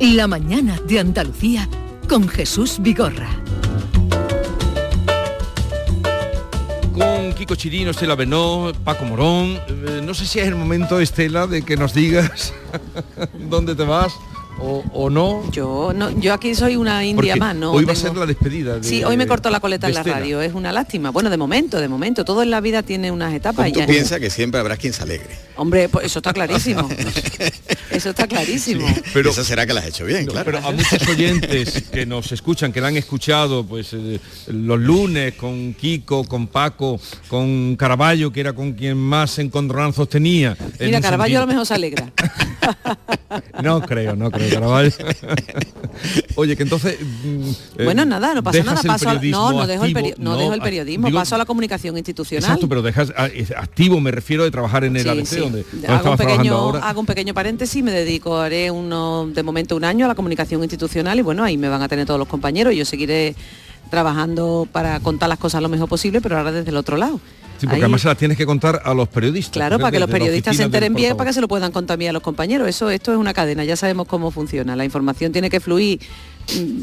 [SPEAKER 4] La mañana de Andalucía con Jesús Vigorra.
[SPEAKER 1] Con Kiko Chirino, Estela Benó, Paco Morón. Eh, no sé si es el momento, Estela, de que nos digas [LAUGHS] dónde te vas. O, o no.
[SPEAKER 12] Yo no, yo aquí soy una india
[SPEAKER 1] Porque
[SPEAKER 12] más, ¿no?
[SPEAKER 1] Hoy va a ser la despedida. de-
[SPEAKER 12] Sí, hoy me cortó la coleta en la radio, es una lástima. Bueno, de momento, de momento, todo en la vida tiene unas etapas.
[SPEAKER 13] Tú
[SPEAKER 12] ya-
[SPEAKER 13] piensas que siempre habrá quien se alegre.
[SPEAKER 12] Hombre, pues eso está clarísimo. [LAUGHS] Eso está clarísimo.
[SPEAKER 1] Pero-
[SPEAKER 13] Eso será que las has hecho bien,
[SPEAKER 1] No,
[SPEAKER 13] claro.
[SPEAKER 1] Pero a muchos oyentes que nos escuchan, que la han escuchado pues eh, los lunes con Kiko, con Paco, con Caraballo, que era con quien más encontronazos tenía. en
[SPEAKER 12] Mira,
[SPEAKER 1] un
[SPEAKER 12] Caraballo a lo mejor se alegra. [LAUGHS]
[SPEAKER 1] No creo, no creo, Caraballo. Oye, que entonces... mm, eh,
[SPEAKER 12] Bueno, nada, no pasa nada. Paso a-
[SPEAKER 1] periodismo
[SPEAKER 12] no, no dejo, el, peri-
[SPEAKER 1] activo,
[SPEAKER 12] no dejo el periodismo,
[SPEAKER 1] digo-
[SPEAKER 12] paso a la comunicación institucional.
[SPEAKER 1] Exacto, pero dejas ah, activo, me refiero de trabajar en el
[SPEAKER 12] Sí,
[SPEAKER 1] ABC,
[SPEAKER 12] sí.
[SPEAKER 1] donde, donde
[SPEAKER 12] hago, un pequeño,
[SPEAKER 1] ahora.
[SPEAKER 12] hago un pequeño paréntesis, me dedico, haré uno, de momento un año a la comunicación institucional y bueno, ahí me van a tener todos los compañeros. Yo seguiré trabajando para contar las cosas lo mejor posible, pero ahora desde el otro lado.
[SPEAKER 1] Sí, porque
[SPEAKER 12] Ahí-
[SPEAKER 1] además se las tienes que contar a los periodistas.
[SPEAKER 12] Claro, para que los periodistas se
[SPEAKER 1] del
[SPEAKER 12] enteren bien, para que se lo puedan contar bien a los compañeros. Eso, esto es una cadena, ya sabemos cómo funciona. La información tiene que fluir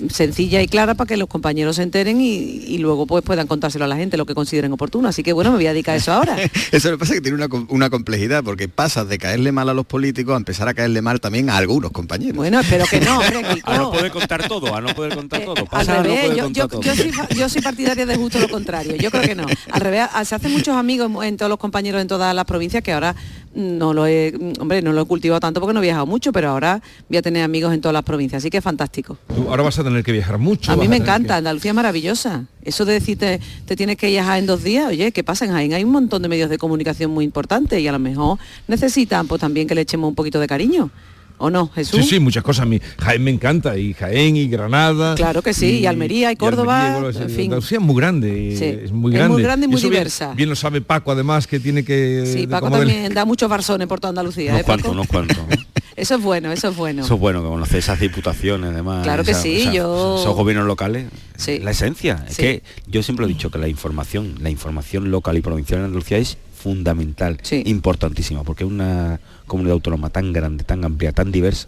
[SPEAKER 12] sencilla y clara para que los compañeros se enteren y, y luego pues puedan contárselo a la gente lo que consideren oportuno. Así que bueno, me voy a dedicar a eso ahora. [LAUGHS]
[SPEAKER 13] Eso me pasa que tiene una, una complejidad, porque pasas de caerle mal a los políticos a empezar a caerle mal también a algunos compañeros.
[SPEAKER 12] Bueno, espero que no, hombre. [LAUGHS]
[SPEAKER 10] A no poder contar todo, a no poder contar todo.
[SPEAKER 12] Al
[SPEAKER 10] Pasa a no
[SPEAKER 12] revés,
[SPEAKER 10] poder
[SPEAKER 12] yo,
[SPEAKER 10] contar
[SPEAKER 12] yo-
[SPEAKER 10] todo.
[SPEAKER 12] yo soy, yo soy partidaria de justo lo contrario. Yo creo que no. Al revés, se hacen muchos amigos en- todos los compañeros en todas las provincias que ahora mm, no lo he, hombre, no lo he cultivado tanto porque no he viajado mucho, pero ahora voy a tener amigos en todas las provincias, así que es fantástico.
[SPEAKER 1] Tú ahora vas a tener que viajar mucho.
[SPEAKER 12] A mí me encanta, Andalucía es maravillosa. Eso de decirte, te tienes que viajar en dos días, oye, ¿qué pasa en Jaén? Hay un montón de medios de comunicación muy importantes y a lo mejor necesitan pues también que le echemos un poquito de cariño. ¿O no, Jesús?
[SPEAKER 1] Sí, sí, muchas cosas. Mi, Jaén me encanta, y Jaén, y Granada.
[SPEAKER 12] Claro que sí, y, Almería, y Córdoba, en fin.
[SPEAKER 1] Andalucía es muy grande,
[SPEAKER 12] Sí.
[SPEAKER 1] es muy grande.
[SPEAKER 12] Es muy grande y muy
[SPEAKER 1] eso
[SPEAKER 12] diversa.
[SPEAKER 1] Bien, lo sabe Paco, además, que tiene que...
[SPEAKER 12] Sí, Paco
[SPEAKER 1] del-
[SPEAKER 12] también da muchos barzones por toda Andalucía.
[SPEAKER 10] Unos
[SPEAKER 12] ¿eh, Paco?
[SPEAKER 10] cuantos, unos cuantos. [LAUGHS]
[SPEAKER 12] Eso es bueno, eso es bueno.
[SPEAKER 10] Eso es bueno, que conocer esas diputaciones, además.
[SPEAKER 12] Claro que
[SPEAKER 10] esa-
[SPEAKER 12] sí,
[SPEAKER 10] esa-
[SPEAKER 12] yo-
[SPEAKER 10] Esos gobiernos locales,
[SPEAKER 12] Sí.
[SPEAKER 10] la esencia. Es que yo siempre he dicho que la información, la información local y provincial en Andalucía es fundamental, importantísima, porque una comunidad autónoma tan grande, tan amplia, tan diversa,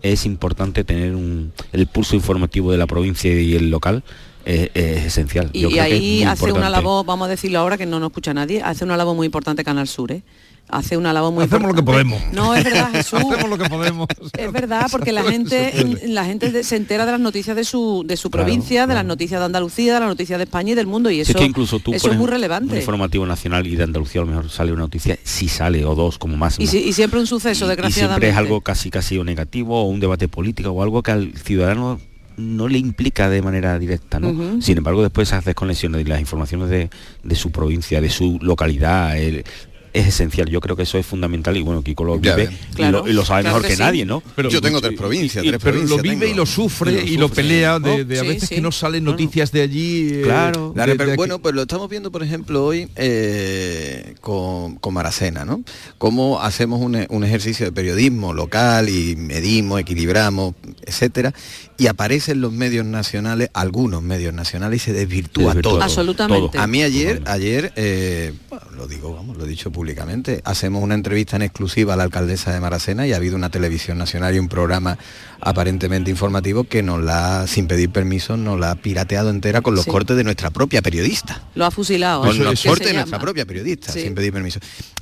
[SPEAKER 10] es importante tener un, el pulso informativo de la provincia y el local es, es esencial.
[SPEAKER 12] Y,
[SPEAKER 10] Yo
[SPEAKER 12] y
[SPEAKER 10] creo que es
[SPEAKER 12] ahí
[SPEAKER 10] muy
[SPEAKER 12] hace una
[SPEAKER 10] importante.
[SPEAKER 12] labor, vamos a decirlo ahora que no nos escucha nadie, hace una labor muy importante Canal Sur, ¿eh? Hace una labor muy
[SPEAKER 1] Hacemos lo que podemos.
[SPEAKER 12] No, es verdad, [LAUGHS] Jesús.
[SPEAKER 1] Hacemos lo que podemos.
[SPEAKER 12] Es verdad, porque la [LAUGHS] gente, la gente de- se entera de las noticias de su, de su provincia, de las noticias de Andalucía, de las noticias de España y del mundo, y
[SPEAKER 10] Si
[SPEAKER 12] eso,
[SPEAKER 10] es que incluso tú
[SPEAKER 12] eso es muy
[SPEAKER 10] un
[SPEAKER 12] relevante.
[SPEAKER 10] informativo nacional y de Andalucía a lo mejor sale una noticia, si sale o dos como máximo.
[SPEAKER 12] Y, si- y siempre un suceso,
[SPEAKER 10] y
[SPEAKER 12] desgraciadamente.
[SPEAKER 10] siempre es algo casi casi o negativo o un debate político o algo que al ciudadano no le implica de manera directa, ¿no? Sin embargo, después haces conexiones y las informaciones de, de su provincia, de su localidad, el- es esencial. Yo creo que eso es fundamental y bueno, Kiko lo
[SPEAKER 13] Ya
[SPEAKER 10] vive y, lo, y lo sabe mejor que, nadie, ¿no?
[SPEAKER 13] Yo tengo tres provincias,
[SPEAKER 1] Y-
[SPEAKER 13] tres
[SPEAKER 1] pero
[SPEAKER 13] provincias
[SPEAKER 1] lo vive
[SPEAKER 13] tengo.
[SPEAKER 1] y lo sufre y lo,
[SPEAKER 13] sufre.
[SPEAKER 1] pelea de,
[SPEAKER 13] Oh,
[SPEAKER 1] de a
[SPEAKER 13] sí,
[SPEAKER 1] veces
[SPEAKER 13] sí.
[SPEAKER 1] que no salen noticias de allí. eh,
[SPEAKER 13] Claro,
[SPEAKER 1] de- de
[SPEAKER 13] pero bueno, pues lo estamos viendo, por ejemplo, hoy eh, con, con Maracena, ¿no? Cómo hacemos un, un ejercicio de periodismo local y medimos, equilibramos, etcétera, y aparecen los medios nacionales, algunos medios nacionales, y se desvirtúa, todo.
[SPEAKER 10] Absolutamente. todo.
[SPEAKER 13] A mí ayer, ayer, eh, bueno, lo digo, vamos, lo he dicho públicamente, hacemos una entrevista en exclusiva a la alcaldesa de Maracena y ha habido una televisión nacional y un programa aparentemente informativo que nos la, sin pedir permiso, nos la ha pirateado entera con los
[SPEAKER 12] Sí.
[SPEAKER 13] cortes de nuestra propia periodista.
[SPEAKER 12] Lo ha fusilado.
[SPEAKER 13] Con los cortes de nuestra propia periodista,
[SPEAKER 12] Sí.
[SPEAKER 13] sin pedir permiso.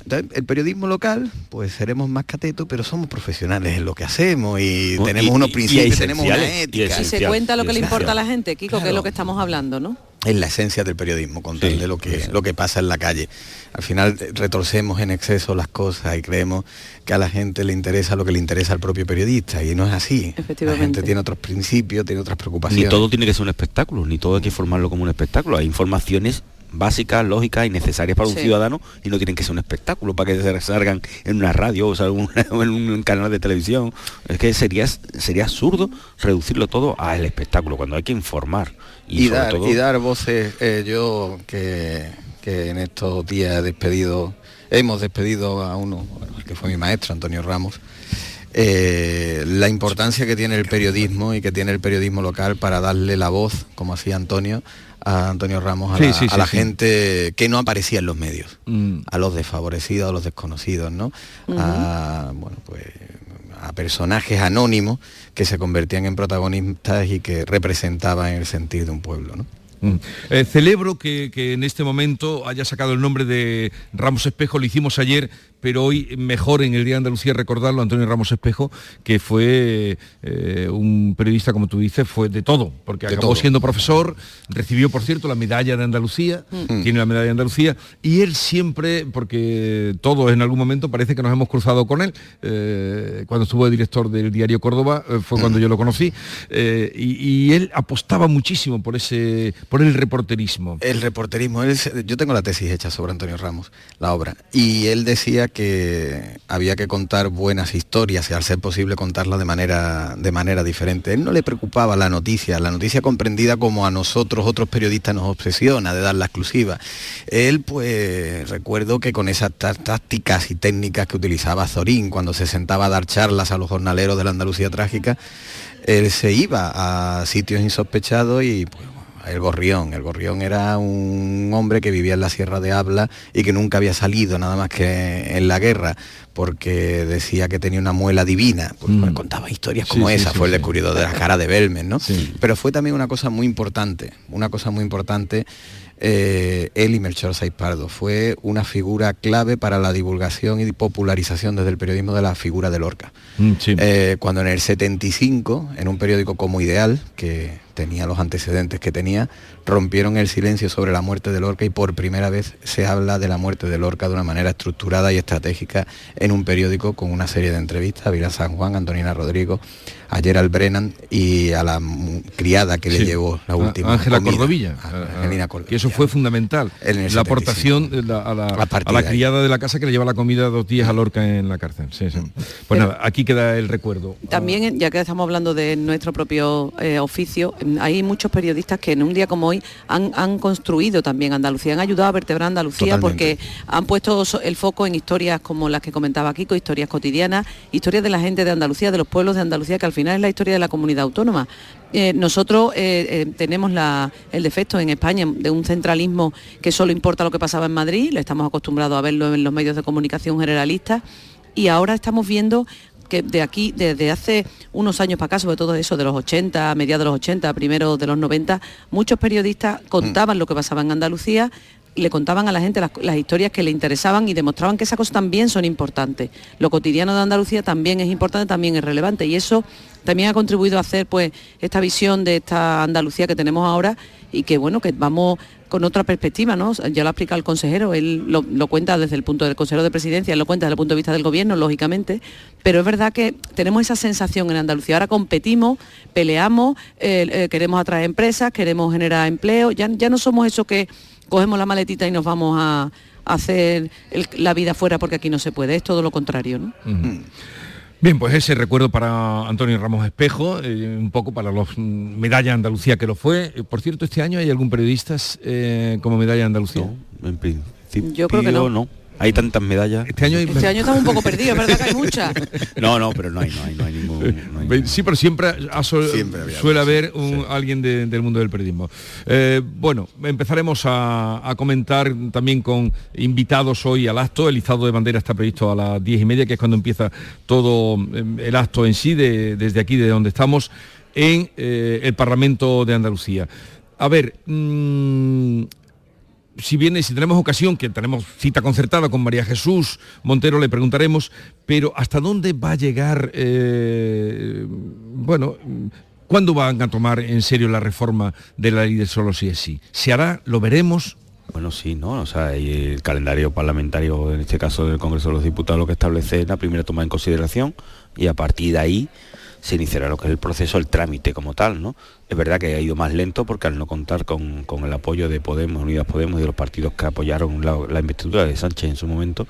[SPEAKER 13] Entonces, el periodismo local, pues seremos más catetos, pero somos profesionales en lo que hacemos y tenemos
[SPEAKER 10] y-
[SPEAKER 13] unos
[SPEAKER 10] y- y
[SPEAKER 13] principios, tenemos una ética.
[SPEAKER 12] Y se cuenta lo que le
[SPEAKER 13] Claro.
[SPEAKER 12] importa a la gente, Kiko, que es
[SPEAKER 13] Claro.
[SPEAKER 12] lo que estamos hablando, ¿no?
[SPEAKER 13] Es la esencia del periodismo, contar de lo que, lo que pasa en la calle. Al final eh, retorcemos en exceso las cosas y creemos que a la gente le interesa lo que le interesa al propio periodista y no es así. La gente tiene otros principios, tiene otras
[SPEAKER 10] Ni
[SPEAKER 13] preocupaciones.
[SPEAKER 10] todo tiene que ser un espectáculo, ni todo hay que formarlo como un espectáculo. Hay informaciones básicas, lógicas y necesarias para un
[SPEAKER 12] Sí.
[SPEAKER 10] ciudadano y no tienen que ser un espectáculo para que se salgan en una radio o salgan en una- [LAUGHS] o en un canal de televisión. Es que sería, sería absurdo reducirlo todo al espectáculo, cuando hay que informar. Y,
[SPEAKER 13] y, dar,
[SPEAKER 10] todo-
[SPEAKER 13] y dar voces. eh, yo que, que en estos días he despedido, hemos despedido a uno, que fue mi maestro, Antonio Ramos, eh, la importancia que tiene el periodismo y que tiene el periodismo local para darle la voz, como hacía Antonio, a Antonio Ramos, a
[SPEAKER 1] Sí,
[SPEAKER 13] la,
[SPEAKER 1] sí,
[SPEAKER 13] a
[SPEAKER 1] sí,
[SPEAKER 13] la
[SPEAKER 1] sí.
[SPEAKER 13] gente que no aparecía en los medios,
[SPEAKER 1] Mm.
[SPEAKER 13] a los desfavorecidos, a los desconocidos, ¿no? A, bueno, pues a personajes anónimos que se convertían en protagonistas y que representaban el sentir de un pueblo, ¿no?
[SPEAKER 1] Mm. Eh, celebro que, que en este momento haya sacado el nombre de Ramos Espejo, lo hicimos ayer, pero hoy mejor en el Día de Andalucía recordarlo, Antonio Ramos Espejo, que fue eh, un periodista, como tú dices, fue de todo, porque
[SPEAKER 13] De
[SPEAKER 1] acabó
[SPEAKER 13] todo.
[SPEAKER 1] siendo profesor, recibió, por cierto, la medalla de Andalucía,
[SPEAKER 13] Mm.
[SPEAKER 1] tiene la medalla de Andalucía, y él siempre, porque todos en algún momento parece que nos hemos cruzado con él, eh, cuando estuvo de director del diario Córdoba, eh, fue cuando yo lo conocí, eh, y, y él apostaba muchísimo por ese, por el reporterismo.
[SPEAKER 13] El reporterismo, él yo tengo la tesis hecha sobre Antonio Ramos, la obra, y él decía que había que contar buenas historias y al ser posible contarlas de manera, de manera diferente. Él no le preocupaba la noticia, la noticia comprendida como a nosotros otros periodistas nos obsesiona de dar la exclusiva. Él pues recuerdo que con esas tá- tácticas y técnicas que utilizaba Zorín cuando se sentaba a dar charlas a los jornaleros de la Andalucía trágica, él se iba a sitios insospechados y pues, el gorrión. El gorrión era un hombre que vivía en la Sierra de Habla y que nunca había salido nada más que en la guerra porque decía que tenía una muela divina. Pues, pues, contaba historias como
[SPEAKER 1] Mm. Sí,
[SPEAKER 13] esa,
[SPEAKER 1] sí,
[SPEAKER 13] fue el descubridor de la cara de Belmes, ¿no? Pero fue también una cosa muy importante, una cosa muy importante. eh, él y Melchor Saiz Pardo fue una figura clave para la divulgación y popularización desde el periodismo de la figura de Lorca.
[SPEAKER 1] Mm.
[SPEAKER 13] Eh, cuando en el 75, en un periódico como Ideal, que tenía los antecedentes que tenía, rompieron el silencio sobre la muerte de Lorca y por primera vez se habla de la muerte de Lorca de una manera estructurada y estratégica en un periódico con una serie de entrevistas, a Vila San Juan, Antonina Rodrigo, ayer al Brennan y a la criada que le llevó la última.
[SPEAKER 1] Ángela Cordovilla. Que eso fue fundamental. la aportación a, la, criada de la casa que le lleva la comida dos días a Lorca en la cárcel. Pues nada, aquí queda el recuerdo.
[SPEAKER 12] También, ya que estamos hablando de nuestro propio eh, oficio, hay muchos periodistas que en un día como hoy han, construido también Andalucía, han ayudado a vertebrar Andalucía porque han puesto el foco en historias como las que comentaba Kiko, historias cotidianas, historias de la gente de Andalucía, de los pueblos de Andalucía, que al final es la historia de la comunidad autónoma. Eh, nosotros eh, eh, tenemos el defecto en España de un centralismo que solo importa lo que pasaba en Madrid, le estamos acostumbrados a verlo en los medios de comunicación generalistas y ahora estamos viendo que de aquí, desde hace unos años para acá, sobre todo eso de los 80, mediados de los 80, primeros de los 90, muchos periodistas contaban lo que pasaba en Andalucía, le contaban a la gente las, historias que le interesaban y demostraban que esas cosas también son importantes. Lo cotidiano de Andalucía también es importante, también es relevante y eso también ha contribuido a hacer pues esta visión de esta Andalucía que tenemos ahora y que bueno, que vamos con otra perspectiva, ¿no? Ya lo ha explicado el consejero, él lo, cuenta desde el punto del consejero de presidencia, él lo cuenta desde el punto de vista del gobierno, lógicamente, pero es verdad que tenemos esa sensación en Andalucía. Ahora competimos, peleamos, eh, eh, queremos atraer empresas, queremos generar empleo, ya, ya no somos eso que cogemos la maletita y nos vamos a, hacer la vida fuera porque aquí no se puede, es todo lo contrario. ¿no?
[SPEAKER 1] Bien, pues ese recuerdo para Antonio Ramos Espejo, eh, un poco para los mm, medalla Andalucía que lo fue. Eh, por cierto, este año hay algún periodista eh, como medalla Andalucía.
[SPEAKER 10] en principio Yo creo que no. Hay tantas medallas.
[SPEAKER 12] Este año, este año estamos un poco perdidos, ¿verdad que hay muchas? [LAUGHS]
[SPEAKER 10] No, no, pero no hay, no hay, no hay ningún...
[SPEAKER 1] Sí, pero siempre, suele haber un, alguien del mundo del periodismo. Eh, bueno, empezaremos a, comentar también con invitados hoy al acto. El izado de bandera está previsto a las diez y media, que es cuando empieza todo em, el acto en sí, desde aquí, de donde estamos, en eh, el Parlamento de Andalucía. A ver, mm, si viene, si tenemos ocasión, que tenemos cita concertada con María Jesús Montero, le preguntaremos, pero ¿hasta dónde va a llegar, eh, bueno, cuándo van a tomar en serio la reforma de la ley de solo si es sí? ¿Se hará? ¿Lo veremos?
[SPEAKER 10] Bueno, sí, ¿no? O sea, el calendario parlamentario, en este caso del Congreso de los Diputados, lo que establece la primera toma en consideración y a partir de ahí se iniciará lo que es el proceso, el trámite como tal, ¿no? Es verdad que ha ido más lento porque al no contar con, el apoyo de Podemos, Unidas Podemos y de los partidos que apoyaron la, investidura de Sánchez en su momento,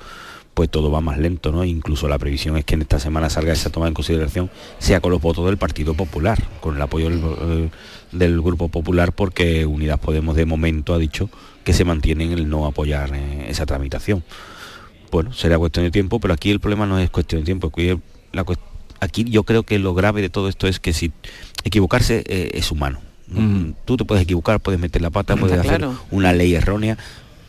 [SPEAKER 10] pues todo va más lento, ¿no? Incluso la previsión es que en esta semana salga esa toma en consideración, sea con los votos del Partido Popular, con el apoyo del, eh, Grupo Popular, porque Unidas Podemos de momento ha dicho que se mantiene en el no apoyar eh, esa tramitación. Bueno, será cuestión de tiempo, pero aquí el problema no es cuestión de tiempo, aquí la cuestión aquí yo creo que lo grave de todo esto es que si equivocarse eh, es humano. Tú te puedes equivocar, puedes meter la pata, puedes hacer una ley errónea,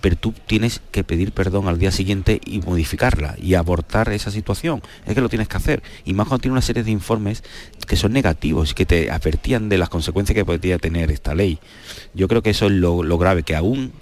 [SPEAKER 10] pero tú tienes que pedir perdón al día siguiente y modificarla y abortar esa situación. Es que lo tienes que hacer. Y más cuando tiene una serie de informes que son negativos y que te advertían de las consecuencias que podría tener esta ley. Yo creo que eso es lo, lo grave, que aún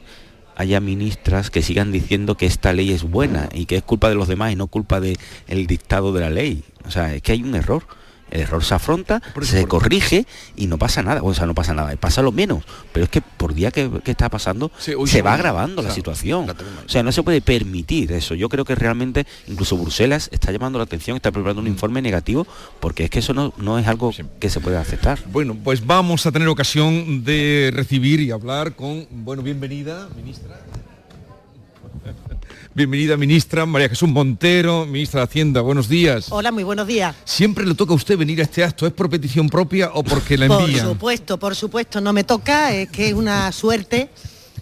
[SPEAKER 10] haya ministras que sigan diciendo que esta ley es buena y que es culpa de los demás y no culpa del dictado de la ley. O sea, es que hay un error. El error se afronta, se corrige y no pasa nada. O sea, no pasa nada, pasa lo menos. Pero es que por día que, está pasando, se va agravando la situación. o sea, no se puede permitir eso. Yo creo que realmente, incluso Bruselas está llamando la atención, está preparando un mm. informe negativo, porque es que eso no, no es algo que se puede aceptar.
[SPEAKER 1] Bueno, pues vamos a tener ocasión de recibir y hablar con, bueno, bienvenida, ministra. Bienvenida, ministra María Jesús Montero, ministra de Hacienda. Buenos días.
[SPEAKER 25] Hola, muy buenos días.
[SPEAKER 1] ¿Siempre le toca a usted venir a este acto? ¿Es por petición propia o porque la envía?
[SPEAKER 25] Por supuesto, por supuesto, no me toca, es que es una suerte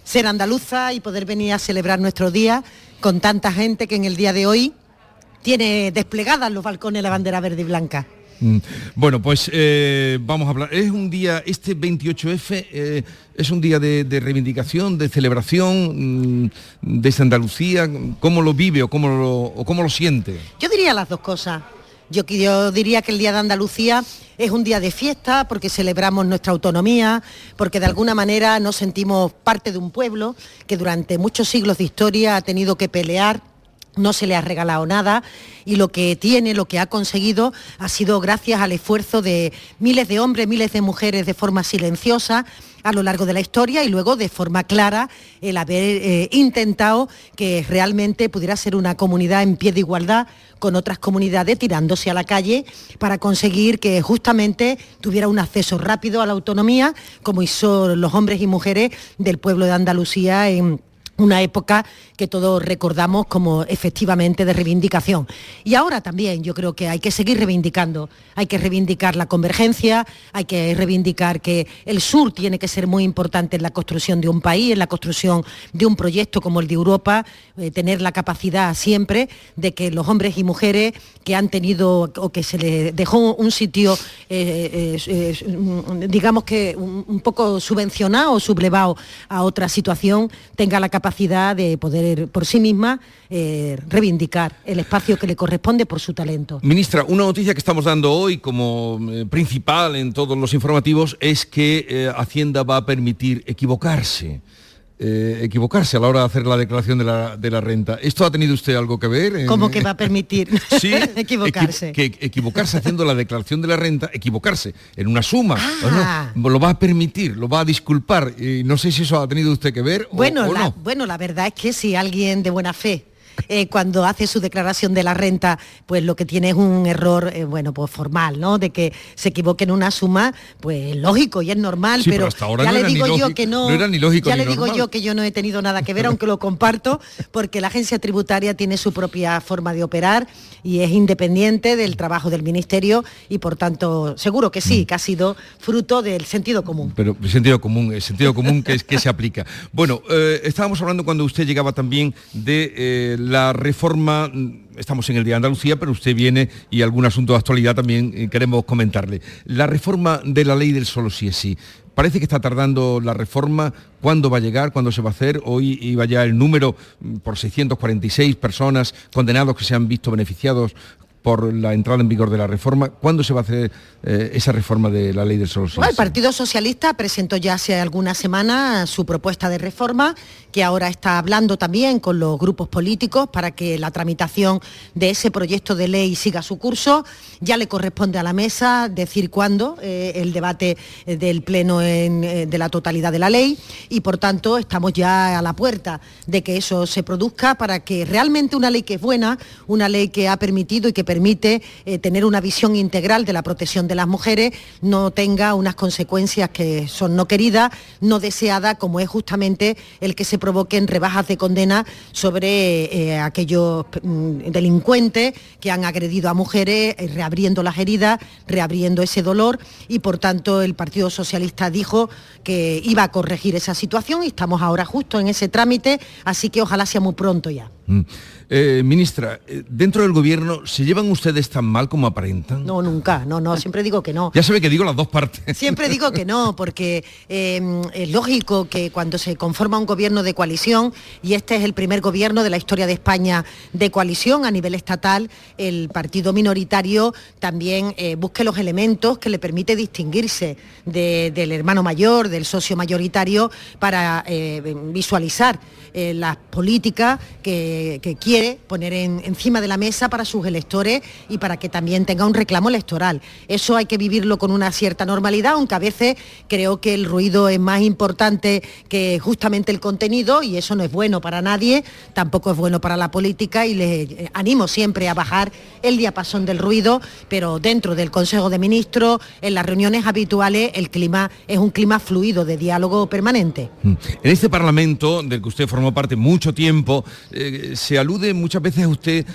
[SPEAKER 25] ser andaluza y poder venir a celebrar nuestro día con tanta gente que en el día de hoy tiene desplegadas los balcones la bandera verde y blanca.
[SPEAKER 1] Mm. Bueno, pues eh, vamos a hablar. Es un día, este 28F eh, es un día de, reivindicación, de celebración mm, de Andalucía. ¿Cómo lo vive o cómo lo, siente?
[SPEAKER 25] Yo diría las dos cosas. Yo, yo, diría que el Día de Andalucía es un día de fiesta porque celebramos nuestra autonomía, porque de alguna manera nos sentimos parte de un pueblo que durante muchos siglos de historia ha tenido que pelear no se le ha regalado nada y lo que tiene, lo que ha conseguido, ha sido gracias al esfuerzo de miles de hombres, miles de mujeres de forma silenciosa a lo largo de la historia y luego de forma clara el haber eh, intentado que realmente pudiera ser una comunidad en pie de igualdad con otras comunidades tirándose a la calle para conseguir que justamente tuviera un acceso rápido a la autonomía como hizo los hombres y mujeres del pueblo de Andalucía en una época que todos recordamos como efectivamente de reivindicación. Y ahora también yo creo que hay que seguir reivindicando, hay que reivindicar la convergencia, hay que reivindicar que el sur tiene que ser muy importante en la construcción de un país, en la construcción de un proyecto como el de Europa, eh, tener la capacidad siempre de que los hombres y mujeres que han tenido o que se les dejó un sitio, eh, eh, digamos que un, un poco subvencionado o sublevado a otra situación, tenga la capacidad capacidad de poder por sí misma eh, reivindicar el espacio que le corresponde por su talento.
[SPEAKER 1] Ministra, una noticia que estamos dando hoy como eh, principal en todos los informativos es que eh, Hacienda va a permitir equivocarse. Eh, equivocarse a la hora de hacer la declaración de la, de la renta. ¿Esto ha tenido usted algo que ver? en-
[SPEAKER 25] ¿Cómo que va a permitir [LAUGHS]
[SPEAKER 1] Sí, [LAUGHS]
[SPEAKER 25] equivocarse?
[SPEAKER 1] equi- que equivocarse haciendo la declaración de la renta, equivocarse en una suma, ¿o no?
[SPEAKER 25] Ah.
[SPEAKER 1] lo va a permitir, lo va a disculpar. Y no sé si eso ha tenido usted que ver o-
[SPEAKER 25] Bueno,
[SPEAKER 1] o,
[SPEAKER 25] la,
[SPEAKER 1] no.
[SPEAKER 25] bueno, la verdad es que si alguien de buena fe eh, cuando hace su declaración de la renta, pues lo que tiene es un error, eh, bueno, pues formal, ¿no? De que se equivoque en una suma, pues lógico y es normal,
[SPEAKER 1] Sí,
[SPEAKER 25] pero,
[SPEAKER 1] pero hasta ahora
[SPEAKER 25] ya
[SPEAKER 1] no
[SPEAKER 25] le digo yo
[SPEAKER 1] lógico-
[SPEAKER 25] que no,
[SPEAKER 1] no era ni lógico
[SPEAKER 25] ya
[SPEAKER 1] ni
[SPEAKER 25] le digo yo que yo no he tenido nada que ver, aunque lo comparto, porque la agencia tributaria tiene su propia forma de operar y es independiente del trabajo del ministerio y por tanto seguro que
[SPEAKER 1] Mm.
[SPEAKER 25] sí, que ha sido fruto del sentido común.
[SPEAKER 1] Pero el sentido común, el sentido común que, es, que se aplica. Bueno, eh, estábamos hablando cuando usted llegaba también de eh, la reforma, mm, estamos en el Día de Andalucía, pero usted viene y algún asunto de actualidad también eh, queremos comentarle. La reforma de la ley del solo sí es sí. Parece que está tardando la reforma. ¿Cuándo va a llegar? ¿Cuándo se va a hacer? Hoy iba ya el número mm, por 646 personas condenados que se han visto beneficiados por la entrada en vigor de la reforma. ¿Cuándo se va a hacer eh, esa reforma de la ley del solo sí
[SPEAKER 25] Bueno, el? Partido Socialista presentó ya hace algunas semanas su propuesta de reforma, que ahora está hablando también con los grupos políticos para que la tramitación de ese proyecto de ley siga su curso. Ya le corresponde a la mesa decir cuándo eh, el debate eh, del Pleno en, eh, de la totalidad de la ley y, por tanto, estamos ya a la puerta de que eso se produzca para que realmente una ley que es buena, una ley que ha permitido y que permite eh, tener una visión integral de la protección de las mujeres, no tenga unas consecuencias que son no queridas, no deseadas, como es justamente el que se provoquen rebajas de condena sobre eh, aquellos mm, delincuentes que han agredido a mujeres, eh, reabriendo las heridas, reabriendo ese dolor y por tanto el Partido Socialista dijo que iba a corregir esa situación y estamos ahora justo en ese trámite, así que ojalá sea muy pronto ya.
[SPEAKER 1] Mm. Eh, ministra, eh, dentro del gobierno, ¿se llevan ustedes tan mal como aparentan?
[SPEAKER 25] No, nunca, no, no, siempre digo que no.
[SPEAKER 1] Ya sabe que digo las dos partes.
[SPEAKER 25] Siempre digo que no, porque eh, es lógico que cuando se conforma un gobierno de coalición, y este es el primer gobierno de la historia de España de coalición a nivel estatal, el partido minoritario también eh, busque los elementos que le permite distinguirse de- del hermano mayor, del socio mayoritario, para visualizar las políticas que, que quiere poner en- encima de la mesa para sus electores y para que también tenga un reclamo electoral. Eso hay que vivirlo con una cierta normalidad, aunque a veces creo que el ruido es más importante que justamente el contenido y eso no es bueno para nadie, tampoco es bueno para la política y les eh, animo siempre a bajar el diapasón del ruido, pero dentro del Consejo de Ministros, en las reuniones habituales, el clima es un clima fluido de diálogo permanente.
[SPEAKER 1] En este Parlamento, del que usted formó parte mucho tiempo, eh, se alude muchas veces a usted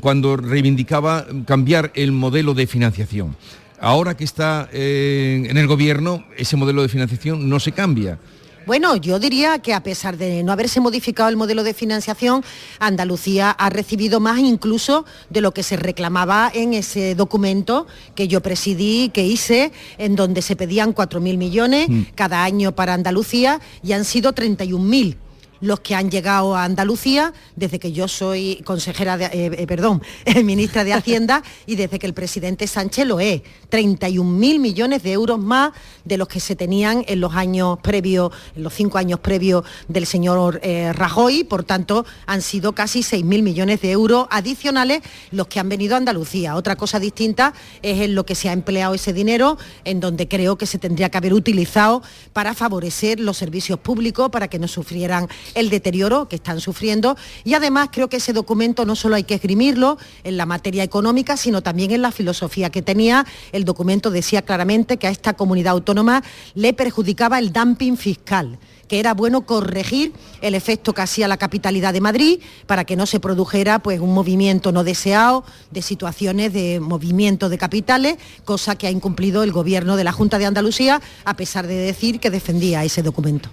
[SPEAKER 1] cuando reivindicaba cambiar el modelo de financiación. Ahora que está eh, en el gobierno, ese modelo de financiación no se cambia.
[SPEAKER 25] Bueno, yo diría que a pesar de no haberse modificado el modelo de financiación, Andalucía ha recibido más incluso de lo que se reclamaba en ese documento que yo presidí, que hice, en donde se pedían 4.000 millones
[SPEAKER 26] Mm.
[SPEAKER 25] cada año para Andalucía y han sido 31.000 los que han llegado a Andalucía desde que yo soy consejera de, eh, eh, perdón, [LAUGHS] ministra de Hacienda y desde que el presidente Sánchez lo es. 31.000 millones de euros más de los que se tenían en los años previos, en los cinco años previos del señor eh, Rajoy, por tanto han sido casi 6.000 millones de euros adicionales los que han venido a Andalucía. Otra cosa distinta es en lo que se ha empleado ese dinero, en donde creo que se tendría que haber utilizado para favorecer los servicios públicos, para que no sufrieran el deterioro que están sufriendo y además creo que ese documento no solo hay que esgrimirlo en la materia económica, sino también en la filosofía que tenía. El documento decía claramente que a esta comunidad autónoma le perjudicaba el dumping fiscal que era bueno corregir el efecto que hacía la capitalidad de Madrid para que no se produjera pues, un movimiento no deseado de situaciones de movimiento de capitales, cosa que ha incumplido el gobierno de la Junta de Andalucía, a pesar de decir que defendía ese documento.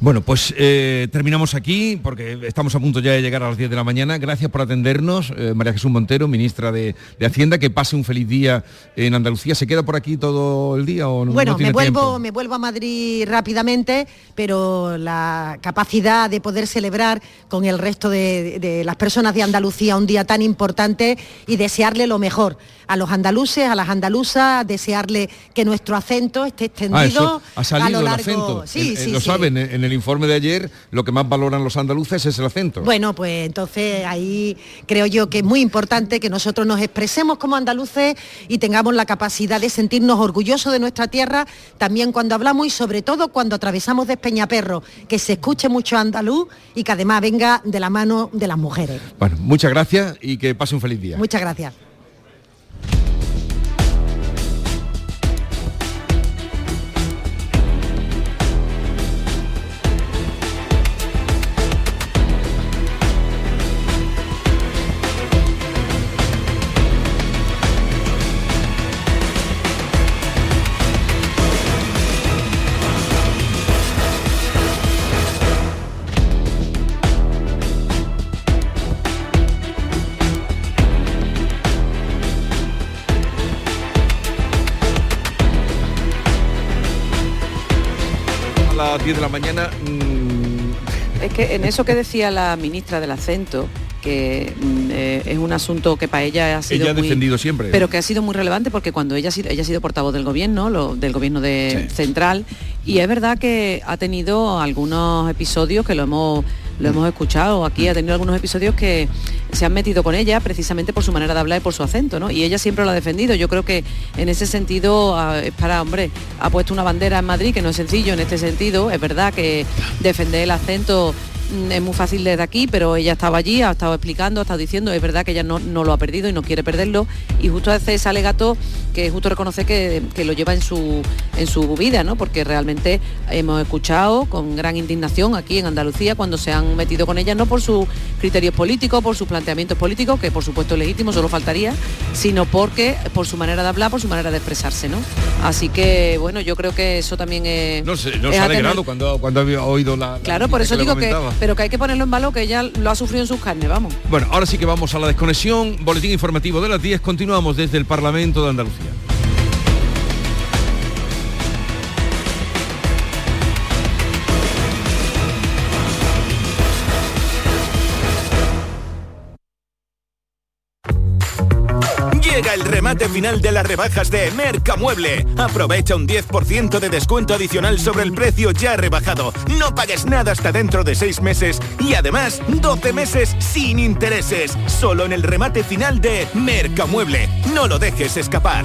[SPEAKER 1] Bueno, pues eh, terminamos aquí porque estamos a punto ya de llegar a las 10 de la mañana. Gracias por atendernos, eh, María Jesús Montero, ministra de, Hacienda. Que pase un feliz día en Andalucía. ¿Se queda por aquí todo el día o no?
[SPEAKER 25] Bueno, me, vuelvo, me vuelvo a Madrid rápidamente, pero la capacidad de poder celebrar con el resto de las personas de Andalucía un día tan importante y desearle lo mejor a los andaluces, a las andaluzas, desearle que nuestro acento esté ah, extendido
[SPEAKER 1] ha salido a lo largo. El acento. Sí, sí, lo saben, en el informe de ayer lo que más valoran los andaluces es el acento.
[SPEAKER 25] Bueno, pues entonces ahí creo yo que es muy importante que nosotros nos expresemos como andaluces y tengamos la capacidad de sentirnos orgullosos de nuestra tierra, también cuando hablamos y sobre todo cuando atravesamos de Peñaperro, que se escuche mucho andaluz y que además venga de la mano de las mujeres.
[SPEAKER 1] Bueno, muchas gracias y que pase un feliz día.
[SPEAKER 25] Muchas gracias.
[SPEAKER 1] De la mañana.
[SPEAKER 12] Mm. Es que en eso que decía la ministra del acento, que mm, eh, es un asunto que para ella ha sido
[SPEAKER 1] ella ha defendido siempre
[SPEAKER 12] pero que ha sido muy relevante porque cuando ella ha sido, ella ha sido portavoz del gobierno lo, del gobierno de central y es verdad que ha tenido algunos episodios que lo hemos lo hemos escuchado aquí, ha tenido algunos episodios que se han metido con ella precisamente por su manera de hablar y por su acento, ¿no? Y ella siempre lo ha defendido. Yo creo que en ese sentido ah, es para, hombre, ha puesto una bandera en Madrid que no es sencillo en este sentido. Es verdad que defender el acento es muy fácil desde aquí, pero ella estaba allí, ha estado explicando, ha estado diciendo, es verdad que ella no, lo ha perdido y no quiere perderlo. Y justo hace ese alegato que justo reconoce que, lo lleva en su, en su vida, ¿no? Porque realmente hemos escuchado con gran indignación aquí en Andalucía cuando se han metido con ella, no por sus criterios políticos, por sus planteamientos políticos, que por supuesto es legítimo, solo faltaría, sino porque por su manera de hablar, por su manera de expresarse, ¿no? Así que bueno, yo creo que eso también es.
[SPEAKER 1] No sé, no se ha alegrado cuando, cuando había oído la.
[SPEAKER 12] Claro, por eso digo que pero que hay que ponerlo en valor, que ella lo ha sufrido en sus carnes, vamos.
[SPEAKER 1] Bueno, ahora sí que vamos a la desconexión. Boletín informativo de las 10. Continuamos desde el Parlamento de Andalucía.
[SPEAKER 23] El remate final de las rebajas de Mercamueble. Aprovecha un 10% de descuento adicional sobre el precio ya rebajado. No pagues nada hasta dentro de 6 meses y además 12 meses sin intereses. Solo en el remate final de Mercamueble. No lo dejes escapar.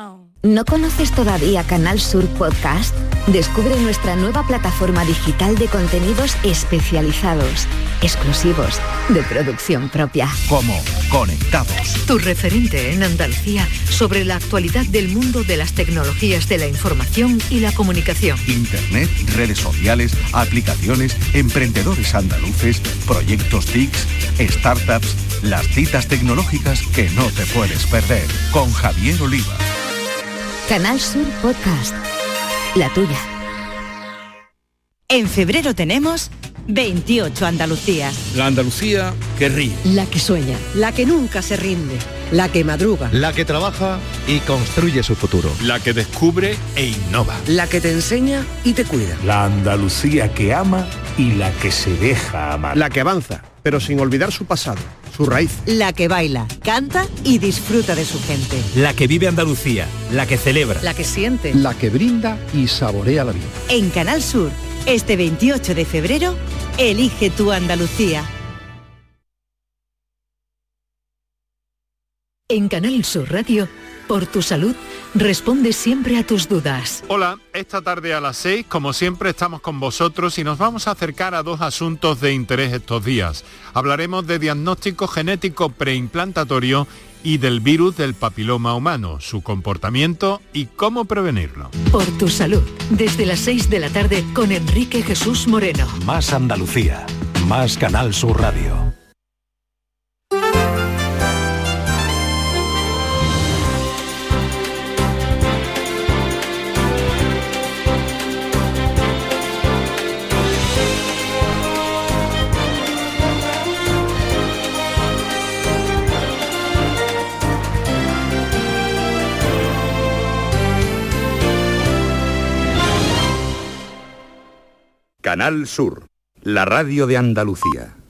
[SPEAKER 27] ¿No conoces todavía Canal Sur Podcast? Descubre nuestra nueva plataforma digital de contenidos especializados, exclusivos, de producción propia.
[SPEAKER 22] Como Conectados.
[SPEAKER 4] Tu referente en Andalucía sobre la actualidad del mundo de las tecnologías de la información y la comunicación.
[SPEAKER 22] Internet, redes sociales, aplicaciones, emprendedores andaluces, proyectos TICs, startups, las citas tecnológicas que no te puedes perder. Con Javier Oliva.
[SPEAKER 27] Canal Sur Podcast. La tuya.
[SPEAKER 28] En febrero tenemos 28 Andalucías.
[SPEAKER 1] La Andalucía que ríe.
[SPEAKER 28] La que sueña. La que nunca se rinde. La que madruga.
[SPEAKER 6] La que trabaja y construye su futuro.
[SPEAKER 29] La que descubre e innova.
[SPEAKER 28] La que te enseña y te cuida.
[SPEAKER 30] La Andalucía que ama y la que se deja amar.
[SPEAKER 31] La que avanza, pero sin olvidar su pasado, su raíz.
[SPEAKER 28] La que baila, canta y disfruta de su gente.
[SPEAKER 32] La que vive Andalucía, la que celebra.
[SPEAKER 28] La que siente.
[SPEAKER 6] La que brinda y saborea la vida.
[SPEAKER 28] En Canal Sur, este 28 de febrero, elige tu Andalucía.
[SPEAKER 4] En Canal Sur Radio, por tu salud, responde siempre a tus dudas.
[SPEAKER 33] Hola, esta tarde a las 6, como siempre, estamos con vosotros y nos vamos a acercar a dos asuntos de interés estos días. Hablaremos de diagnóstico genético preimplantatorio y del virus del papiloma humano, su comportamiento y cómo prevenirlo.
[SPEAKER 4] Por tu salud, desde las 6 de la tarde con Enrique Jesús Moreno.
[SPEAKER 15] Más Andalucía, más Canal Sur Radio.
[SPEAKER 34] Canal Sur, la radio de Andalucía.